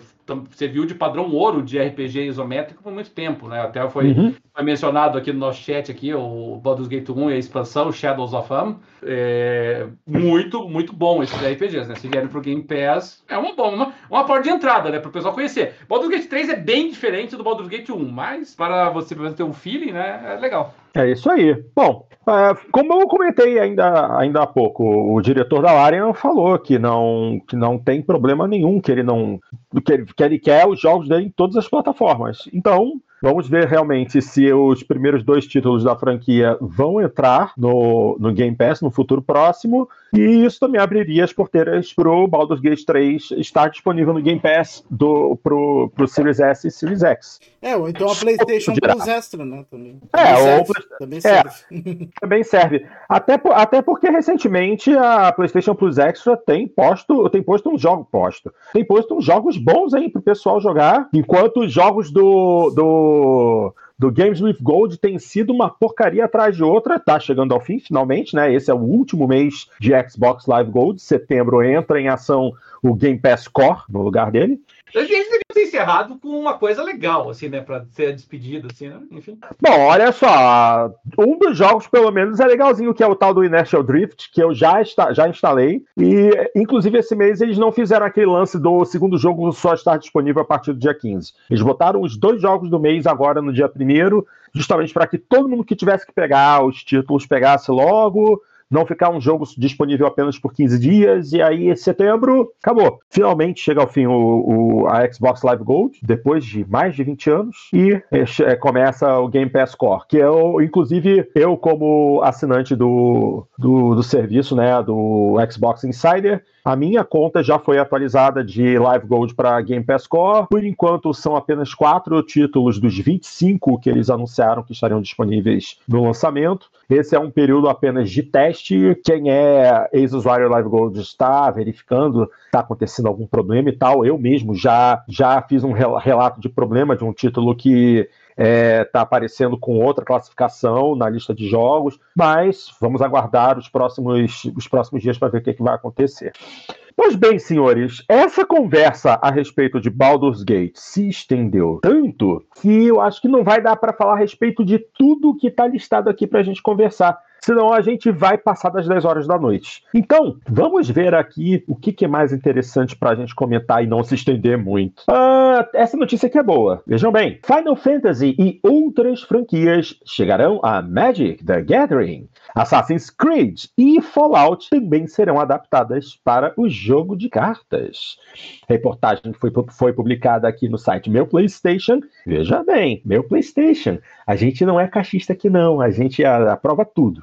serviu de padrão ouro de RPG isométrico por muito tempo, né? Até foi, uhum. foi mencionado aqui no nosso chat aqui, o Baldur's Gate 1 e a expansão Shadows of Am, é, muito, muito bom esses RPGs, né? Se vierem pro Game Pass, é uma, uma, uma porta de entrada, né? Para o pessoal conhecer. Baldur's Gate 3 é bem diferente do Baldur's Gate 1, mas para você ter um feeling, né? É legal. É isso aí. Bom, é, como eu comentei ainda, ainda há pouco, o diretor da Larian falou que não, que não tem problema nenhum, que ele não. que ele, que ele quer os jogos dele em todas as plataformas. Então, Vamos ver realmente se os primeiros dois títulos da franquia vão entrar no, no Game Pass no futuro próximo. E isso também abriria as porteiras para o Baldur's Gate 3 estar disponível no Game Pass do, pro, pro Series S e Series X. É, ou então a PlayStation Plus Extra, né? Também. É, também ou serve, também serve. É, também serve. Até, até porque recentemente a PlayStation Plus Extra tem posto, tem posto um jogo posto. Tem posto uns jogos bons aí pro pessoal jogar, enquanto os jogos do, do do, Games with Gold tem sido uma porcaria atrás de outra. Tá chegando ao fim, finalmente, né? Esse é o último mês de Xbox Live Gold. Setembro entra em ação o Game Pass Core no lugar dele. Eles deviam ter encerrado com uma coisa legal, assim, né? Pra ser despedido, assim, né? Enfim. Bom, olha só. Um dos jogos, pelo menos, é legalzinho, que é o tal do Inertial Drift, que eu já, já instalei. E, inclusive, esse mês eles não fizeram aquele lance do segundo jogo só estar disponível a partir do dia 15. Eles botaram os dois jogos do mês agora no dia 1 justamente para que todo mundo que tivesse que pegar os títulos pegasse logo não ficar um jogo disponível apenas por 15 dias, e aí em setembro, acabou. Finalmente chega ao fim o, o a Xbox Live Gold, depois de mais de 20 anos, e é, começa o Game Pass Core, que eu, inclusive, eu como assinante do, do, do serviço, né, do Xbox Insider, a minha conta já foi atualizada de Live Gold para Game Pass Core. Por enquanto, são apenas quatro títulos dos 25 que eles anunciaram que estariam disponíveis no lançamento. Esse é um período apenas de teste. Quem é ex-usuário Live Gold está verificando está acontecendo algum problema e tal. Eu mesmo já, já fiz um relato de problema de um título que está é, tá aparecendo com outra classificação na lista de jogos, mas vamos aguardar os próximos, os próximos dias para ver o que, é que vai acontecer. Pois bem, senhores, essa conversa a respeito de Baldur's Gate se estendeu tanto que eu acho que não vai dar para falar a respeito de tudo que está listado aqui para a gente conversar senão a gente vai passar das 10 horas da noite. Então, vamos ver aqui o que, que é mais interessante para a gente comentar e não se estender muito. Uh, essa notícia aqui é boa. Vejam bem: Final Fantasy e outras franquias chegarão a Magic the Gathering. Assassin's Creed e Fallout também serão adaptadas para o jogo de cartas. Reportagem foi, foi publicada aqui no site Meu PlayStation. Veja bem, Meu PlayStation. A gente não é cachista aqui, não. A gente aprova tudo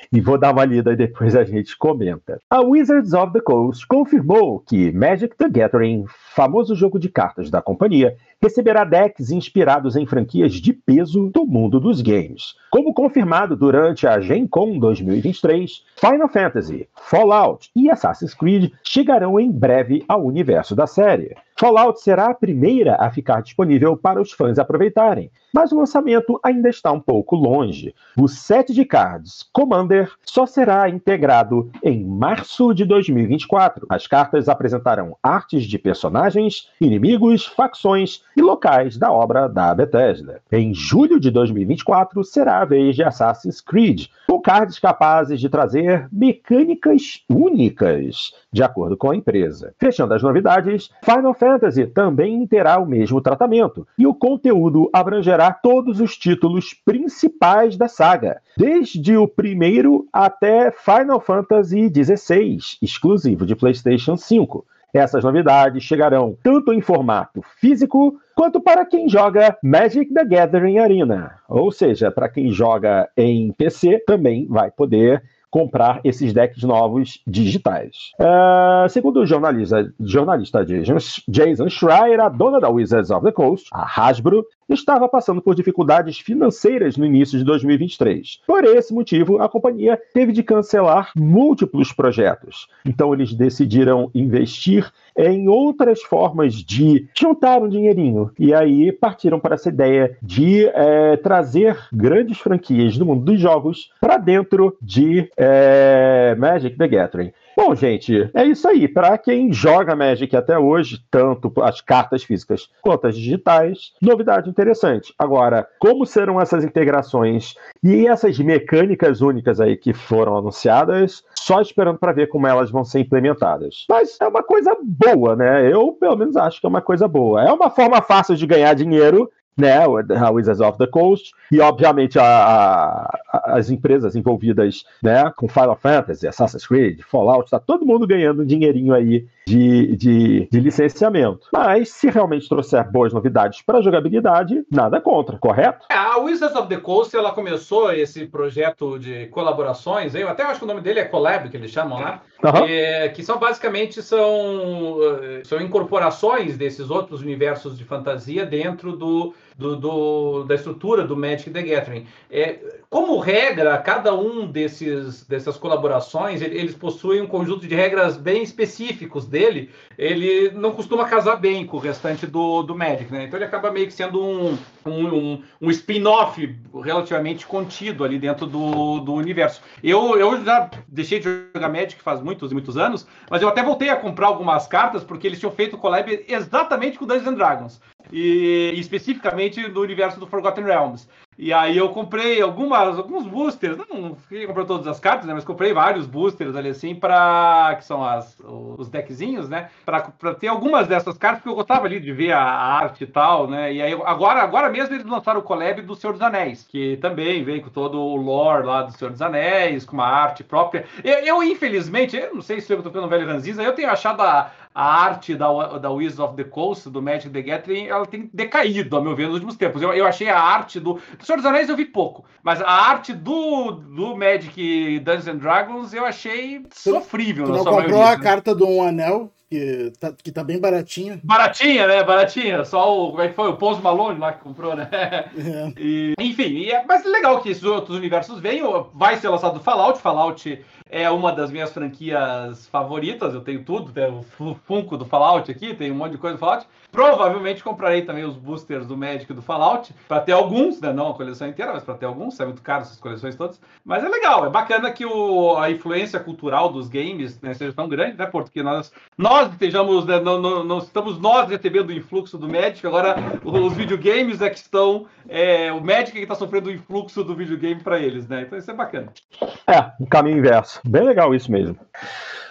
e vou dar uma lida e depois a gente comenta. A Wizards of the Coast confirmou que Magic the Gathering, famoso jogo de cartas da companhia, receberá decks inspirados em franquias de peso do mundo dos games. Como confirmado durante a Gen Con 2023, Final Fantasy, Fallout e Assassin's Creed chegarão em breve ao universo da série. Fallout será a primeira a ficar disponível para os fãs aproveitarem, mas o lançamento ainda está um pouco longe. O set de cards Commander só será integrado em março de 2024. As cartas apresentarão artes de personagens, inimigos, facções e locais da obra da Bethesda. Em julho de 2024 será a vez de Assassin's Creed, com cards capazes de trazer mecânicas únicas, de acordo com a empresa. Fechando as novidades, Final Fantasy também terá o mesmo tratamento, e o conteúdo abrangerá todos os títulos principais da saga, desde o primeiro até Final Fantasy XVI, exclusivo de PlayStation 5 Essas novidades chegarão tanto em formato físico quanto para quem joga Magic the Gathering Arena. Ou seja, para quem joga em PC também vai poder comprar esses decks novos digitais. Uh, segundo o jornalista, jornalista Jason Schreier, a dona da Wizards of the Coast, a Hasbro, estava passando por dificuldades financeiras no início de 2023. Por esse motivo, a companhia teve de cancelar múltiplos projetos. Então, eles decidiram investir em outras formas de juntar um dinheirinho. E aí partiram para essa ideia de é, trazer grandes franquias do mundo dos jogos para dentro de é, Magic the Gathering. Bom, gente, é isso aí. Para quem joga Magic até hoje, tanto as cartas físicas quanto as digitais, novidade interessante. Agora, como serão essas integrações e essas mecânicas únicas aí que foram anunciadas, só esperando para ver como elas vão ser implementadas. Mas é uma coisa boa, né? Eu, pelo menos, acho que é uma coisa boa. É uma forma fácil de ganhar dinheiro né, a Wizards of the Coast, e obviamente a, a, as empresas envolvidas né, com Final Fantasy, Assassin's Creed, Fallout, está todo mundo ganhando um dinheirinho aí de, de, de, licenciamento. Mas se realmente trouxer boas novidades para a jogabilidade, nada contra, correto? É, a Wizards of the Coast ela começou esse projeto de colaborações, eu até acho que o nome dele é Collab, que eles chamam lá, uhum. é, que são basicamente são, eh, são incorporações desses outros universos de fantasia dentro do do, do, da estrutura do Magic the Gathering. É, como regra, cada um desses, dessas colaborações, eles possuem um conjunto de regras bem específicos dele. Ele não costuma casar bem com o restante do, do Magic, né? Então ele acaba meio que sendo um, um, um, um spin-off relativamente contido ali dentro do, do universo. Eu, eu já deixei de jogar Magic faz muitos e muitos anos, mas eu até voltei a comprar algumas cartas porque eles tinham feito collab exatamente com Dungeons Dragons e, especificamente no universo do Forgotten Realms. E aí eu comprei algumas, alguns boosters, não fiquei comprando todas as cartas, né, mas comprei vários boosters ali assim para que são as, os deckzinhos, né, para ter algumas dessas cartas porque eu gostava ali de ver a, a, arte e tal, né? E aí agora agora mesmo eles lançaram o collab do Senhor dos Anéis, que também vem com todo o lore lá do Senhor dos Anéis, com uma arte própria. Eu, eu infelizmente, eu não sei se eu tô ficando velho ranziza, eu tenho achado a, a arte da, da Wizards of the Coast, do Magic the Gathering, ela tem decaído, a meu ver, nos últimos tempos. Eu, eu achei a arte do. Do Senhor dos Anéis eu vi pouco, mas a arte do, do Magic Dungeons and Dragons eu achei sofrível. Tu não comprou maioria, a né? carta do Um Anel? Que tá, que tá bem baratinha. Baratinha, né? Baratinha. Só o. Como é que foi? O Post Malone lá que comprou, né? É. E, enfim, e é, mas é legal que esses outros universos venham. Vai ser lançado Fallout. Fallout é uma das minhas franquias favoritas. Eu tenho tudo, tem o Funko do Fallout aqui, tem um monte de coisa do Fallout. Provavelmente comprarei também os boosters do Magic e do Fallout, para ter alguns, né? Não a coleção inteira, mas para ter alguns. É muito caro essas coleções todas. Mas é legal, é bacana que o, a influência cultural dos games né, seja tão grande, né? Porque nós, nós estejamos, né, não, não, não, estamos nós recebendo o influxo do Magic, agora os videogames é que estão. É, o Magic é que está sofrendo o influxo do videogame para eles, né? Então isso é bacana. É, um caminho inverso. Bem legal isso mesmo.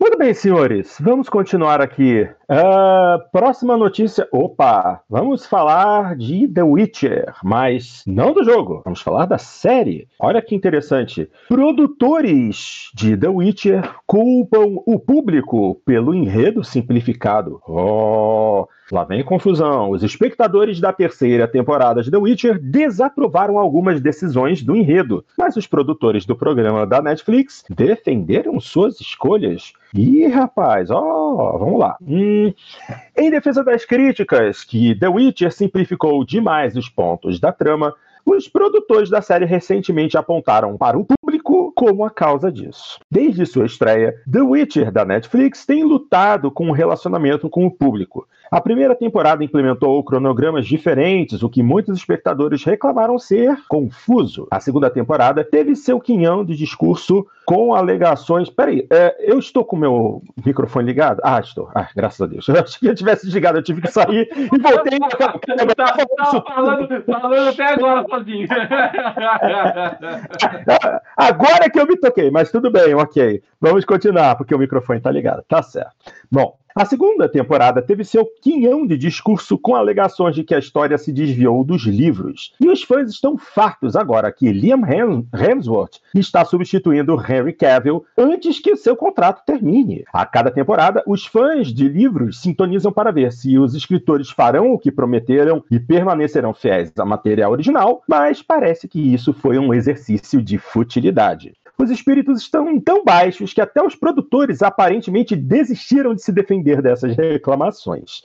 Muito bem, senhores, vamos continuar aqui. Uh, próxima notícia. Opa, vamos falar de The Witcher, mas não do jogo, vamos falar da série. Olha que interessante. Produtores de The Witcher culpam o público pelo enredo simplificado. Oh, Lá vem confusão. Os espectadores da terceira temporada de The Witcher desaprovaram algumas decisões do enredo, mas os produtores do programa da Netflix defenderam suas escolhas. Ih, rapaz, ó, vamos lá. Hum, em defesa das críticas que The Witcher simplificou demais os pontos da trama, os produtores da série recentemente apontaram para o público como a causa disso. Desde sua estreia, The Witcher da Netflix tem lutado com o relacionamento com o público. A primeira temporada implementou cronogramas diferentes, o que muitos espectadores reclamaram ser confuso. A segunda temporada teve seu quinhão de discurso com alegações. Peraí, é, eu estou com meu microfone ligado? Ah, estou. Ah, graças a Deus. Eu achei que eu tivesse desligado, eu tive que sair e voltei. tá, tá falando, falando até agora sozinho. agora que eu me toquei, mas tudo bem, ok. Vamos continuar, porque o microfone está ligado. Tá certo. Bom, A segunda temporada teve seu quinhão de discurso com alegações de que a história se desviou dos livros. E os fãs estão fartos agora que Liam Hemsworth está substituindo Henry Cavill antes que seu contrato termine. A cada temporada, os fãs de livros sintonizam para ver se os escritores farão o que prometeram e permanecerão fiéis à matéria original, mas parece que isso foi um exercício de futilidade. Os espíritos estão tão baixos que até os produtores aparentemente desistiram de se defender dessas reclamações.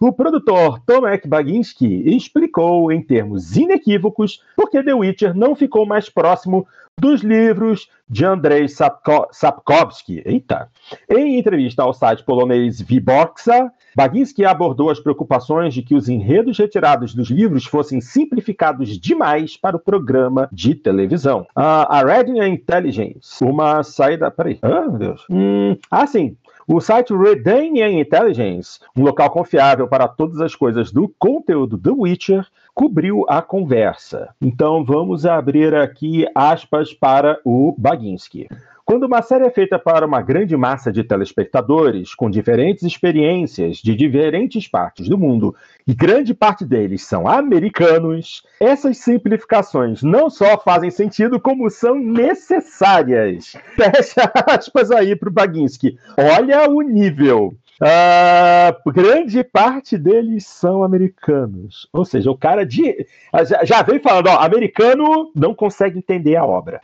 O produtor Tomek Baginski explicou em termos inequívocos por que The Witcher não ficou mais próximo dos livros de Andrei Sapko Sapkowski. Eita. Em entrevista ao site polonês Viboxa, Baginski abordou as preocupações de que os enredos retirados dos livros fossem simplificados demais para o programa de televisão. Uh, a Reading Intelligence, uma saída. Peraí. Ah, meu Deus. Hum, ah, sim. O site Redanian Intelligence, um local confiável para todas as coisas do conteúdo do Witcher, cobriu a conversa. Então vamos abrir aqui aspas para o Baginski. Quando uma série é feita para uma grande massa de telespectadores, com diferentes experiências de diferentes partes do mundo, e grande parte deles são americanos, essas simplificações não só fazem sentido, como são necessárias. Fecha aspas aí para o Baginski. Olha o nível. Uh, grande parte deles são americanos. Ou seja, o cara de, já, já veio falando, ó, americano não consegue entender a obra.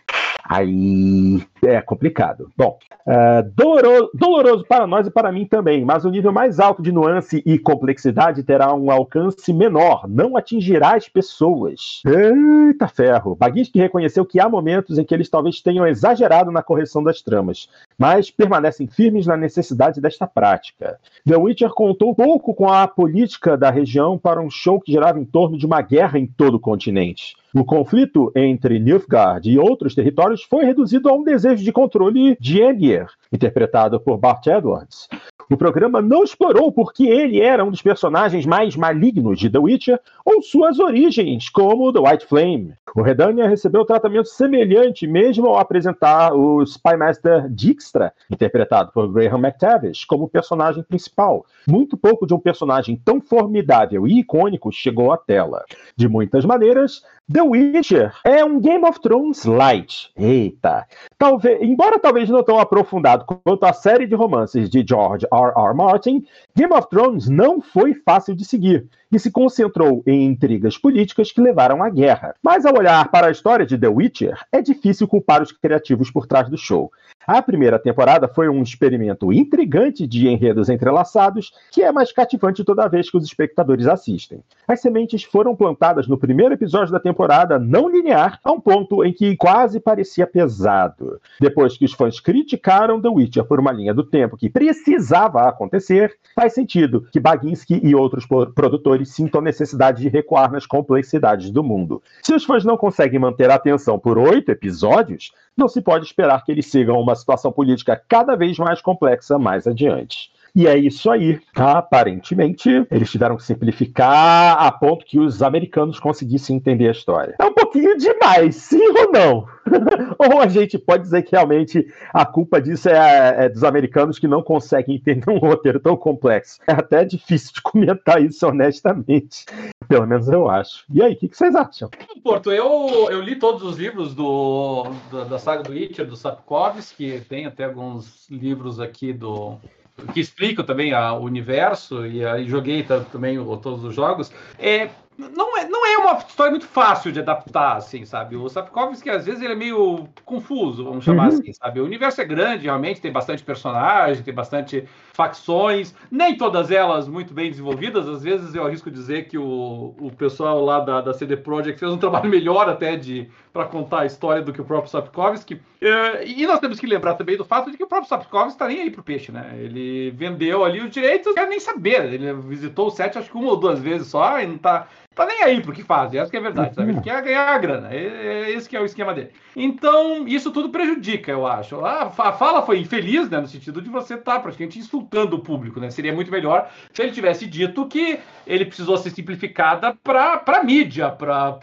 Aí é complicado. Bom, uh, doloroso, doloroso, para nós e para mim também, mas o nível mais alto de nuance e complexidade terá um alcance menor, não atingirá as pessoas. Eita ferro! Baguinski reconheceu que há momentos em que eles talvez tenham exagerado na correção das tramas, mas permanecem firmes na necessidade desta prática. The Witcher contou pouco com a política da região para um show que girava em torno de uma guerra em todo o continente. O conflito entre Nilfgaard e outros territórios foi reduzido a um desejo de controle de Aegir, interpretado por Bart Edwards. O programa não explorou porque ele era um dos personagens mais malignos de The Witcher ou suas origens, como The White Flame. O Redania recebeu tratamento semelhante mesmo ao apresentar o Spymaster Dijkstra, interpretado por Graham McTavish, como personagem principal. Muito pouco de um personagem tão formidável e icônico chegou à tela. De muitas maneiras, The Witcher é um Game of Thrones light. Eita. Talvez, embora talvez não tão aprofundado quanto a série de romances de George R. R. Martin, Game of Thrones não foi fácil de seguir e se concentrou em intrigas políticas que levaram à guerra. Mas ao olhar para a história de The Witcher, é difícil culpar os criativos por trás do show. A primeira temporada foi um experimento intrigante de enredos entrelaçados, que é mais cativante toda vez que os espectadores assistem. As sementes foram plantadas no primeiro episódio da temporada não linear, a um ponto em que quase parecia pesado. Depois que os fãs criticaram The Witcher por uma linha do tempo que precisava acontecer, faz sentido que Baginski e outros produtores sintam necessidade de recuar nas complexidades do mundo. Se os fãs não conseguem manter a atenção por oito episódios, não se pode esperar que eles sigam uma situação política cada vez mais complexa mais adiante. E é isso aí. Aparentemente, eles tiveram que simplificar a ponto que os americanos conseguissem entender a história. É um pouquinho demais, sim ou não? ou a gente pode dizer que realmente a culpa disso é, é, dos americanos que não conseguem entender um roteiro tão complexo. É até difícil de comentar isso honestamente. Pelo menos eu acho. E aí, o que, que, vocês acham? Porto, eu, eu li todos os livros do, do da saga do Witcher, do Sapkowski, tem até alguns livros aqui do que explicam também o universo, e aí joguei também todos os jogos, é, não é, não é uma história muito fácil de adaptar, assim, sabe? O Sapkowski, às vezes, ele é meio confuso, vamos chamar uhum. assim, sabe? O universo é grande, realmente, tem bastante personagem, tem bastante facções, nem todas elas muito bem desenvolvidas. Às vezes eu arrisco dizer que o, o pessoal lá da, da CD Projekt fez um trabalho melhor até de para contar a história do que o próprio Sapkowski. É, e nós temos que lembrar também do fato de que o próprio Sapkowski está nem aí pro peixe, né? Ele vendeu ali os direitos, não quer nem saber. Ele visitou o set acho que uma ou duas vezes só e não tá tá nem aí pro que faz, essa que é a verdade, sabe? Ele quer ganhar a grana, esse que é o esquema dele. Então, isso tudo prejudica, eu acho. A, fala foi infeliz, né, no sentido de você estar tá praticamente insultando o público, né? Seria muito melhor se ele tivesse dito que ele precisou ser simplificada para para mídia, para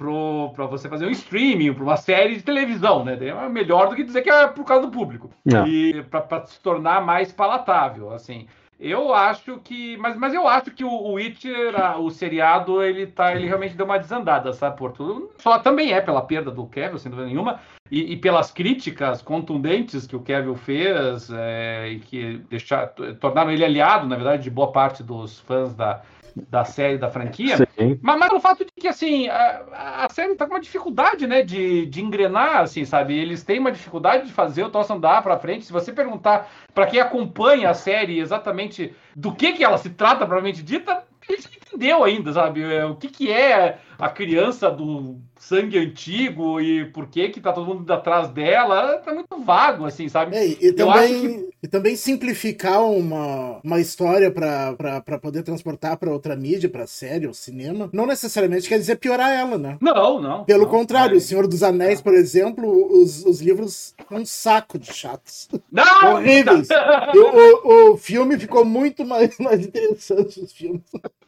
você fazer um streaming, para uma série de televisão, né? É melhor do que dizer que é por causa do público. Não. E para se tornar mais palatável, assim. Eu acho que. Mas, mas eu acho que o, o Witcher, a, o seriado, ele tá. Ele realmente deu uma desandada, sabe? Por tudo. Só também é pela perda do Kevin, sem dúvida nenhuma. E, e pelas críticas contundentes que o Kevin fez é, e que deixar, tornaram ele aliado, na verdade, de boa parte dos fãs da, da série, da franquia. Mas, mas o fato de que, assim, a, a série tá com uma dificuldade, né, de, de engrenar, assim, sabe? Eles têm uma dificuldade de fazer o troço andar para frente. Se você perguntar para quem acompanha a série exatamente do que que ela se trata, provavelmente dita, não entendeu ainda, sabe? É, o que que é a criança do sangue antigo e por que que tá todo mundo atrás dela, tá muito vago, assim, sabe? É, e, também, que... e também simplificar uma, uma história para poder transportar para outra mídia, para série ou cinema, não necessariamente quer dizer piorar ela, né? Não, não. Pelo não, contrário, é. O Senhor dos Anéis, por exemplo, os, os livros são um saco de chatos. Não! Horríveis. o, o, o filme ficou muito mais, mais interessante, os filmes.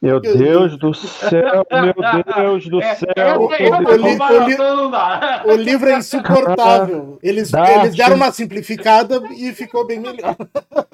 Meu Deus do céu, meu Deus do é, céu. o, o, o, livro é insuportável. Eles, eles deram uma simplificada e ficou bem melhor.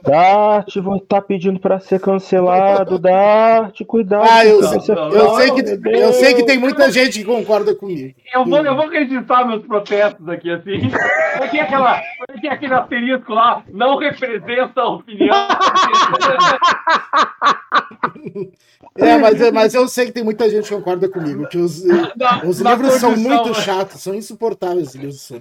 Dart, vou estar tá pedindo para ser cancelado. Dart, cuidado. Ah, eu, sei, não, eu, sei que, eu sei que tem muita gente que concorda comigo. Eu vou, eu vou registrar meus protestos aqui, assim. Porque aquela, porque aquele asterisco lá não representa a opinião. É, mas, mas eu sei que tem muita gente que concorda comigo, que os, na, os na livros são muito chatos, são insuportáveis os livros.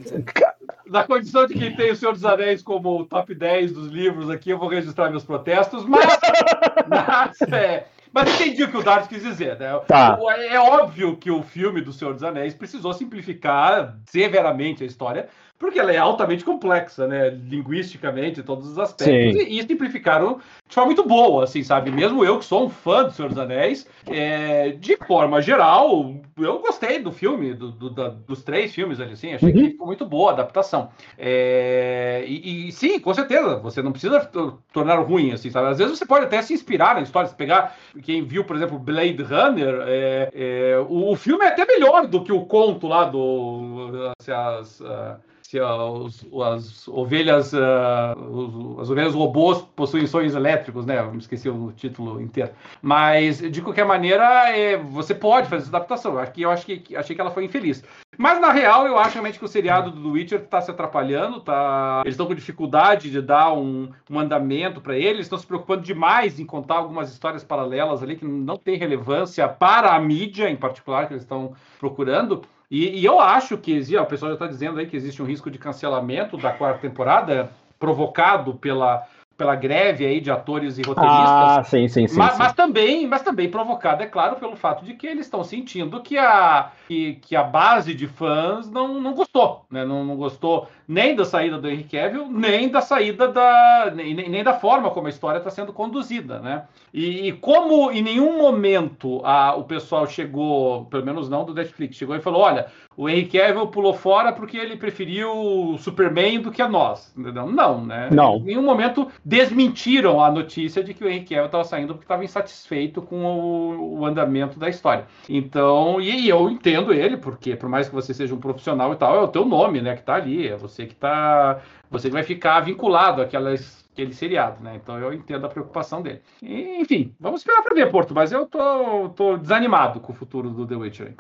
Na condição de que tem o Senhor dos Anéis como o top 10 dos livros aqui, eu vou registrar meus protestos, mas, mas, é, mas entendi o que o Dart quis dizer. Né? Tá. É óbvio que o filme do Senhor dos Anéis precisou simplificar severamente a história, porque ela é altamente complexa, né? Linguisticamente, todos os aspectos. E, e, simplificaram de forma muito boa, assim, sabe? Mesmo eu que sou um fã do Senhor dos Anéis, é, de forma geral, eu gostei do filme, do, do, da, dos três filmes ali, assim, achei uhum. que ficou muito boa a adaptação. É, e, e, sim, com certeza, você não precisa tornar ruim, assim, sabe? Às vezes você pode até se inspirar na história, se pegar quem viu, por exemplo, Blade Runner, é, é o, o, filme é até melhor do que o conto lá do. Assim, as, uh, se os, as ovelhas, uh, as ovelhas robôs possuem sonhos elétricos, né? Eu me esqueci o título inteiro. Mas, de qualquer maneira, é, você pode fazer essa adaptação. Aqui eu acho que achei que ela foi infeliz. Mas, na real, eu acho realmente que o seriado do Witcher está se atrapalhando, tá... eles estão com dificuldade de dar um, um andamento para eles, estão se preocupando demais em contar algumas histórias paralelas ali que não tem relevância para a mídia, em particular, que eles estão procurando. E, e eu acho que, o pessoal já está dizendo aí que existe um risco de cancelamento da quarta temporada provocado pela pela greve aí de atores e roteiristas. Ah, sim, sim, sim. Mas, sim. mas também, mas também provocado, é claro, pelo fato de que eles estão sentindo que a, que, que, a base de fãs não, não gostou, né? Não, não gostou nem da saída do Henry Cavill, nem da saída da. nem, nem da forma como a história está sendo conduzida, né? E, e, como em nenhum momento a, o pessoal chegou, pelo menos não do Netflix, chegou e falou: olha, o Henry Cavill pulou fora porque ele preferiu o Superman do que a nós. Entendeu? Não, né? Não. Em nenhum momento desmentiram a notícia de que o Cavill estava saindo porque estava insatisfeito com o, o, andamento da história. Então, e, e, eu entendo ele, porque por mais que você seja um profissional e tal, é o teu nome, né, que está ali, é você que tá, você que vai ficar vinculado àquelas aquele seriado, né? Então eu entendo a preocupação dele. Enfim, vamos esperar para ver, Porto, mas eu tô, tô desanimado com o futuro do The Witcher.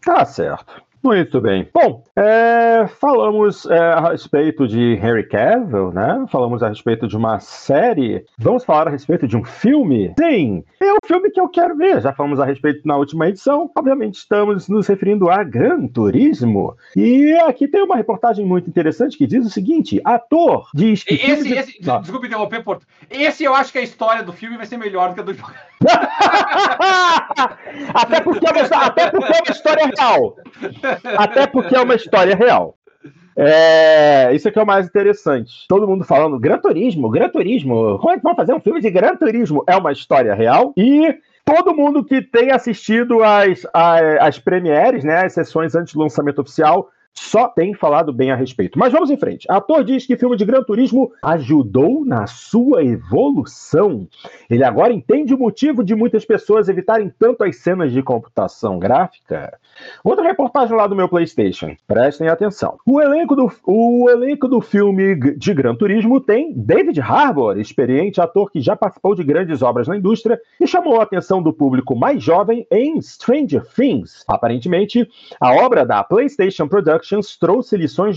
Tá certo. Muito bem. Bom, é, falamos é, a respeito de Harry Cavill, né? Falamos a respeito de uma série. Vamos falar a respeito de um filme? Sim, é o filme que eu quero ver. Já falamos a respeito na última edição. Obviamente, estamos nos referindo a Gran Turismo. E aqui tem uma reportagem muito interessante que diz o seguinte: ator diz que. Esse, de... esse, desculpe interromper, Porto. Esse eu acho que a história do filme vai ser melhor do que a do até, porque é uma, até porque é uma história real. Até porque é uma história real. É, isso aqui é o mais interessante. Todo mundo falando Gran Turismo, Gran Turismo. Como é que vão fazer um filme de Gran Turismo? É uma história real. E todo mundo que tem assistido as, as, as premieres, né, as sessões antes do lançamento oficial, só tem falado bem a respeito. Mas vamos em frente. Ator diz que filme de Gran Turismo ajudou na sua evolução. Ele agora entende o motivo de muitas pessoas evitarem tanto as cenas de computação gráfica. Outra reportagem lá do meu PlayStation. Prestem atenção. O elenco do, o elenco do filme de Gran Turismo tem David Harbour, experiente ator que já participou de grandes obras na indústria e chamou a atenção do público mais jovem em Stranger Things. Aparentemente, a obra da PlayStation Productions trouxe lições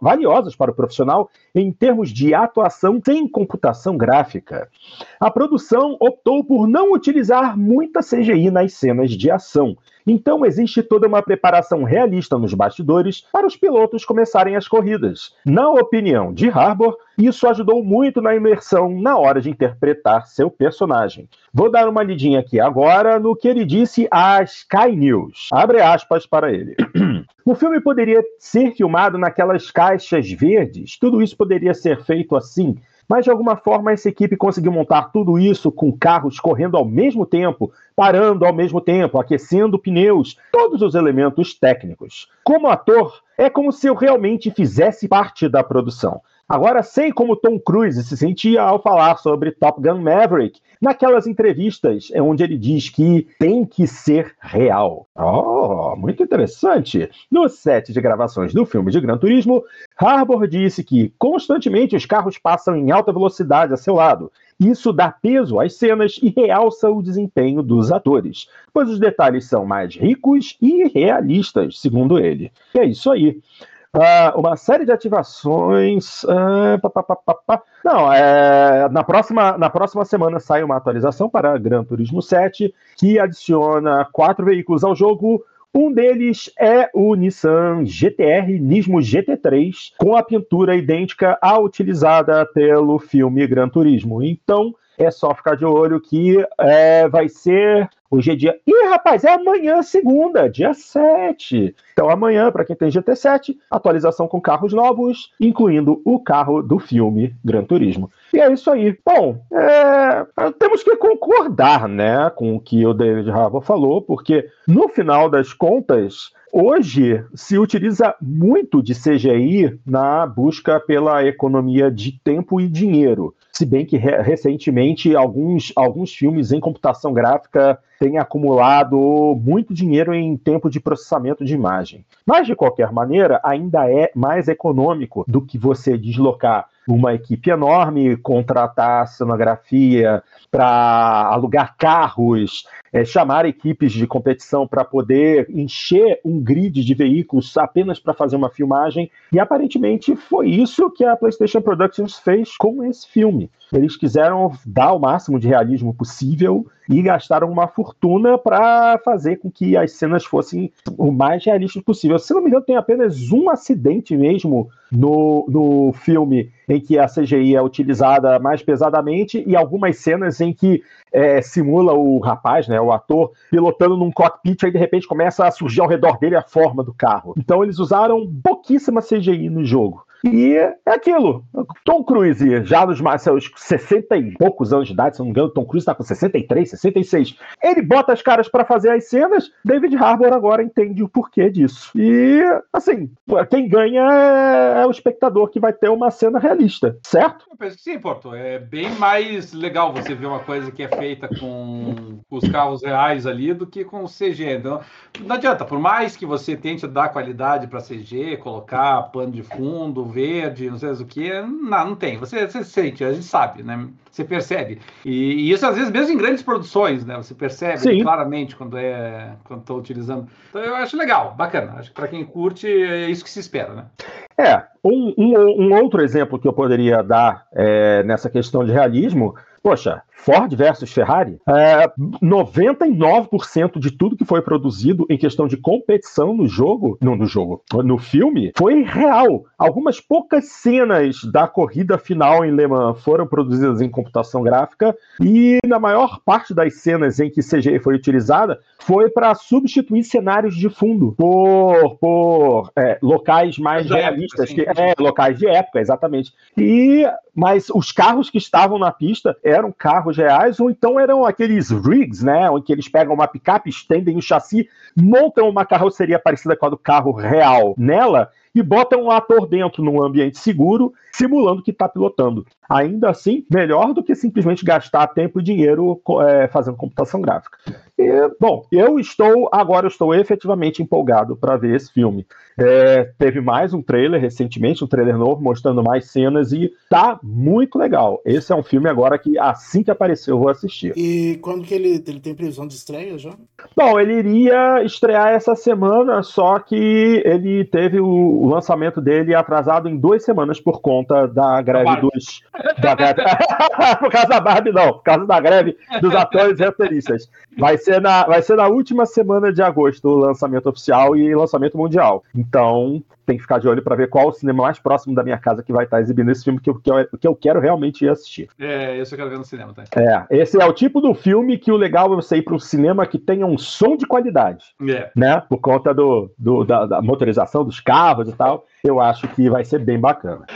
valiosas para o profissional em termos de atuação sem computação gráfica. A produção optou por não utilizar muita CGI nas cenas de ação então existe toda uma preparação realista nos bastidores para os pilotos começarem as corridas. Na opinião de Harbour, isso ajudou muito na imersão na hora de interpretar seu personagem. Vou dar uma lidinha aqui agora no que ele disse à Sky News. Abre aspas para ele. O filme poderia ser filmado naquelas caixas verdes, tudo isso poderia ser feito assim, mas de alguma forma essa equipe conseguiu montar tudo isso com carros correndo ao mesmo tempo, parando ao mesmo tempo, aquecendo pneus, todos os elementos técnicos. Como ator, é como se eu realmente fizesse parte da produção. Agora sei como Tom Cruise se sentia ao falar sobre Top Gun Maverick, naquelas entrevistas onde ele diz que tem que ser real. Oh, muito interessante. No set de gravações do filme de Gran Turismo, Harbour disse que constantemente os carros passam em alta velocidade a seu lado. Isso dá peso às cenas e realça o desempenho dos atores, pois os detalhes são mais ricos e realistas, segundo ele. E é isso aí. Uh, uma série de ativações. Uh, pá, pá, pá, Não, é, na, próxima, na próxima semana sai uma atualização para Gran Turismo 7 que adiciona quatro veículos ao jogo. Um deles é o Nissan GTR Nismo GT3, com a pintura idêntica à utilizada pelo filme Gran Turismo. Então, é só ficar de olho que é, vai ser Hoje é dia. Ih, rapaz, é amanhã, segunda, dia 7. Então, amanhã, para quem tem GT7, atualização com carros novos, incluindo o carro do filme Gran Turismo. E é isso aí. Bom, é... temos que concordar né, com o que o David Harbour falou, porque no final das contas, Hoje se utiliza muito de CGI na busca pela economia de tempo e dinheiro. Se bem que recentemente alguns, alguns filmes em computação gráfica têm acumulado muito dinheiro em tempo de processamento de imagem. Mas, de qualquer maneira, ainda é mais econômico do que você deslocar uma equipe enorme, contratar cenografia para alugar carros, é, chamar equipes de competição para poder encher um grid de veículos apenas para fazer uma filmagem. E aparentemente foi isso que a PlayStation Productions fez com esse filme. Eles quiseram dar o máximo de realismo possível e gastaram uma fortuna para fazer com que as cenas fossem o mais realistas possível. Se não me engano, tem apenas um acidente mesmo no, no filme em que a CGI é utilizada mais pesadamente e algumas cenas em que é, simula o rapaz, né, o ator, pilotando num cockpit, aí de repente começa a surgir ao redor dele a forma do carro. Então eles usaram pouquíssima CGI no jogo. E é aquilo. Tom Cruise, já nos seus 60 e poucos anos de idade, se não me engano, Tom Cruise está com 63, 66. Ele bota as caras para fazer as cenas, David Harbour agora entende o porquê disso. E, assim, quem ganha é o espectador que vai ter uma cena realista, certo? Eu penso que sim, Porto. É bem mais legal você ver uma coisa que é feita com os carros reais ali do que com o CG. Então, não adianta, por mais que você tente dar qualidade para CG, colocar pano de fundo, verde, não sei o que, não, não tem. Você, você sente, a gente sabe, né? Você percebe. E, e isso às vezes mesmo em grandes produções, né? Você percebe Sim. claramente quando é quando estou utilizando. Então eu acho legal, bacana. Acho que para quem curte é isso que se espera, né? É, um, um, um outro exemplo que eu poderia dar é, nessa questão de realismo, poxa, Ford versus Ferrari, é, 99% de tudo que foi produzido em questão de competição no jogo, não no jogo, no filme, foi real. Algumas poucas cenas da corrida final em Le Mans foram produzidas em computação gráfica e na maior parte das cenas em que CGI foi utilizada foi para substituir cenários de fundo por, por é, locais mais de realistas, época, que, é, locais de época, exatamente. E mas os carros que estavam na pista eram carros carros reais, ou então eram aqueles rigs, né? Onde eles pegam uma picape, estendem o chassi, montam uma carroceria parecida com a do carro real nela e botam um ator dentro num ambiente seguro, simulando que está pilotando. Ainda assim, melhor do que simplesmente gastar tempo e dinheiro é, fazendo computação gráfica. E, bom, eu estou, agora eu estou efetivamente empolgado para ver esse filme. É, teve mais um trailer recentemente, um trailer novo, mostrando mais cenas e tá muito legal. Esse é um filme agora que assim que apareceu eu vou assistir. E quando que ele, ele tem previsão de estreia já? Bom, ele iria estrear essa semana, só que ele teve o, o lançamento dele atrasado em duas semanas por conta da greve dos. Da greve, por causa da Barbie, não, por causa da greve dos atores e roteiristas. Vai ser, na, vai ser na última semana de agosto o lançamento oficial e lançamento mundial. Então, tem que ficar de olho para ver qual o cinema mais próximo da minha casa que vai estar exibindo esse filme que eu, que eu, que eu quero realmente ir assistir. É, esse eu quero ver no cinema, tá? É, esse é o tipo do filme que o legal é você ir para um cinema que tenha um som de qualidade. É. Né? Por conta do, do da, da motorização dos carros e tal. Eu acho que vai ser bem bacana.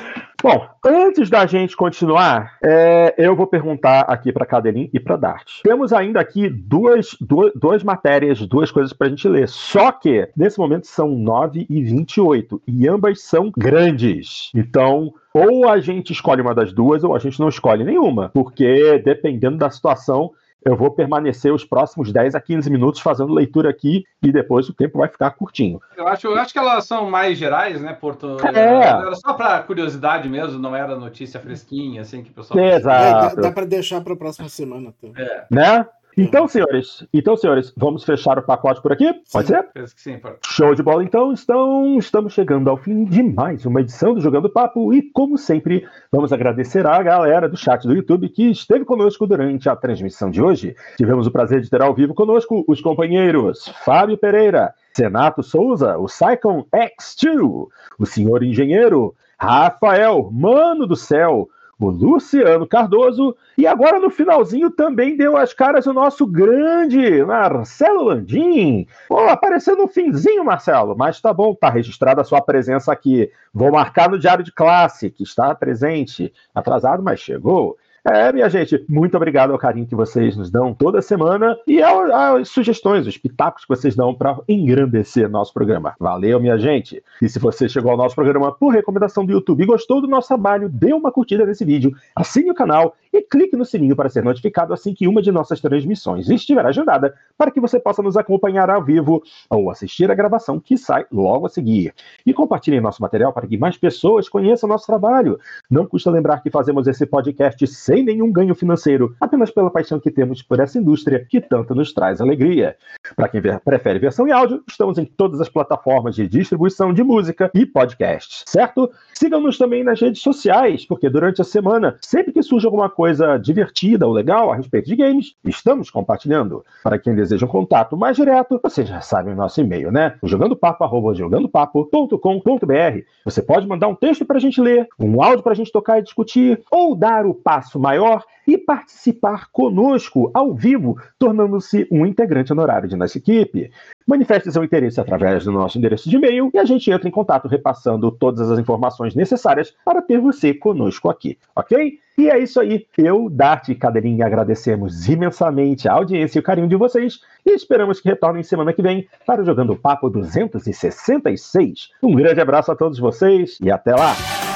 Bom, antes da gente continuar, é, eu vou perguntar aqui para Cadelin e para Dart. Temos ainda aqui duas, duas, duas matérias, duas coisas para a gente ler. Só que, nesse momento, são 9 e 28 e ambas são grandes. Então, ou a gente escolhe uma das duas ou a gente não escolhe nenhuma, porque dependendo da situação, eu vou permanecer os próximos 10 a 15 minutos fazendo leitura aqui e depois o tempo vai ficar curtinho. Eu acho, eu acho que elas são mais gerais, né, Porto? É. Era só para curiosidade mesmo, não era notícia fresquinha, assim, que o pessoal... Exato. dá, dá para deixar para a próxima semana. Então. É. Né? Então, senhores, então, senhores, vamos fechar o pacote por aqui? Pode sim, ser? Penso que sim, pode. Show de bola, então. Estão, estamos chegando ao fim de mais uma edição do Jogando Papo e, como sempre, vamos agradecer à galera do chat do YouTube que esteve conosco durante a transmissão de hoje. Tivemos o prazer de ter ao vivo conosco os companheiros Fábio Pereira, Senato Souza, o Psycon X2, o senhor engenheiro Rafael, mano do céu, o Luciano Cardoso, e agora no finalzinho também deu as caras o nosso grande Marcelo Landim. Pô, apareceu no finzinho, Marcelo, mas tá bom, tá registrada a sua presença aqui. Vou marcar no Diário de Classe, que está presente. Atrasado, mas chegou. É, minha gente, muito obrigado ao carinho que vocês nos dão toda semana e às sugestões, os pitacos que vocês dão para engrandecer nosso programa. Valeu, minha gente! E se você chegou ao nosso programa por recomendação do YouTube e gostou do nosso trabalho, dê uma curtida nesse vídeo, assine o canal e clique no sininho para ser notificado assim que uma de nossas transmissões estiver agendada, para que você possa nos acompanhar ao vivo ou assistir a gravação que sai logo a seguir. E compartilhe nosso material para que mais pessoas conheçam nosso trabalho. Não custa lembrar que fazemos esse podcast sem nenhum ganho financeiro, apenas pela paixão que temos por essa indústria que tanto nos traz alegria. Para quem prefere versão em áudio, estamos em todas as plataformas de distribuição de música e podcasts, certo? Sigam-nos também nas redes sociais, porque durante a semana, sempre que surge alguma coisa divertida ou legal a respeito de games, estamos compartilhando. Para quem deseja um contato mais direto, vocês já sabem o nosso e-mail, né? jogandopapo.jogandopapo.com.br. Você pode mandar um texto para a gente ler, um áudio para a gente tocar e discutir, ou dar o passo maior e participar conosco ao vivo, tornando-se um integrante honorário de nossa equipe. Manifeste seu interesse através do nosso endereço de e-mail e a gente entra em contato repassando todas as informações necessárias para ter você conosco aqui, ok? E é isso aí. Eu, Dart e Cadeirinha agradecemos imensamente a audiência e o carinho de vocês e esperamos que retornem semana que vem para o Jogando Papo 266. Um grande abraço a todos vocês e até lá!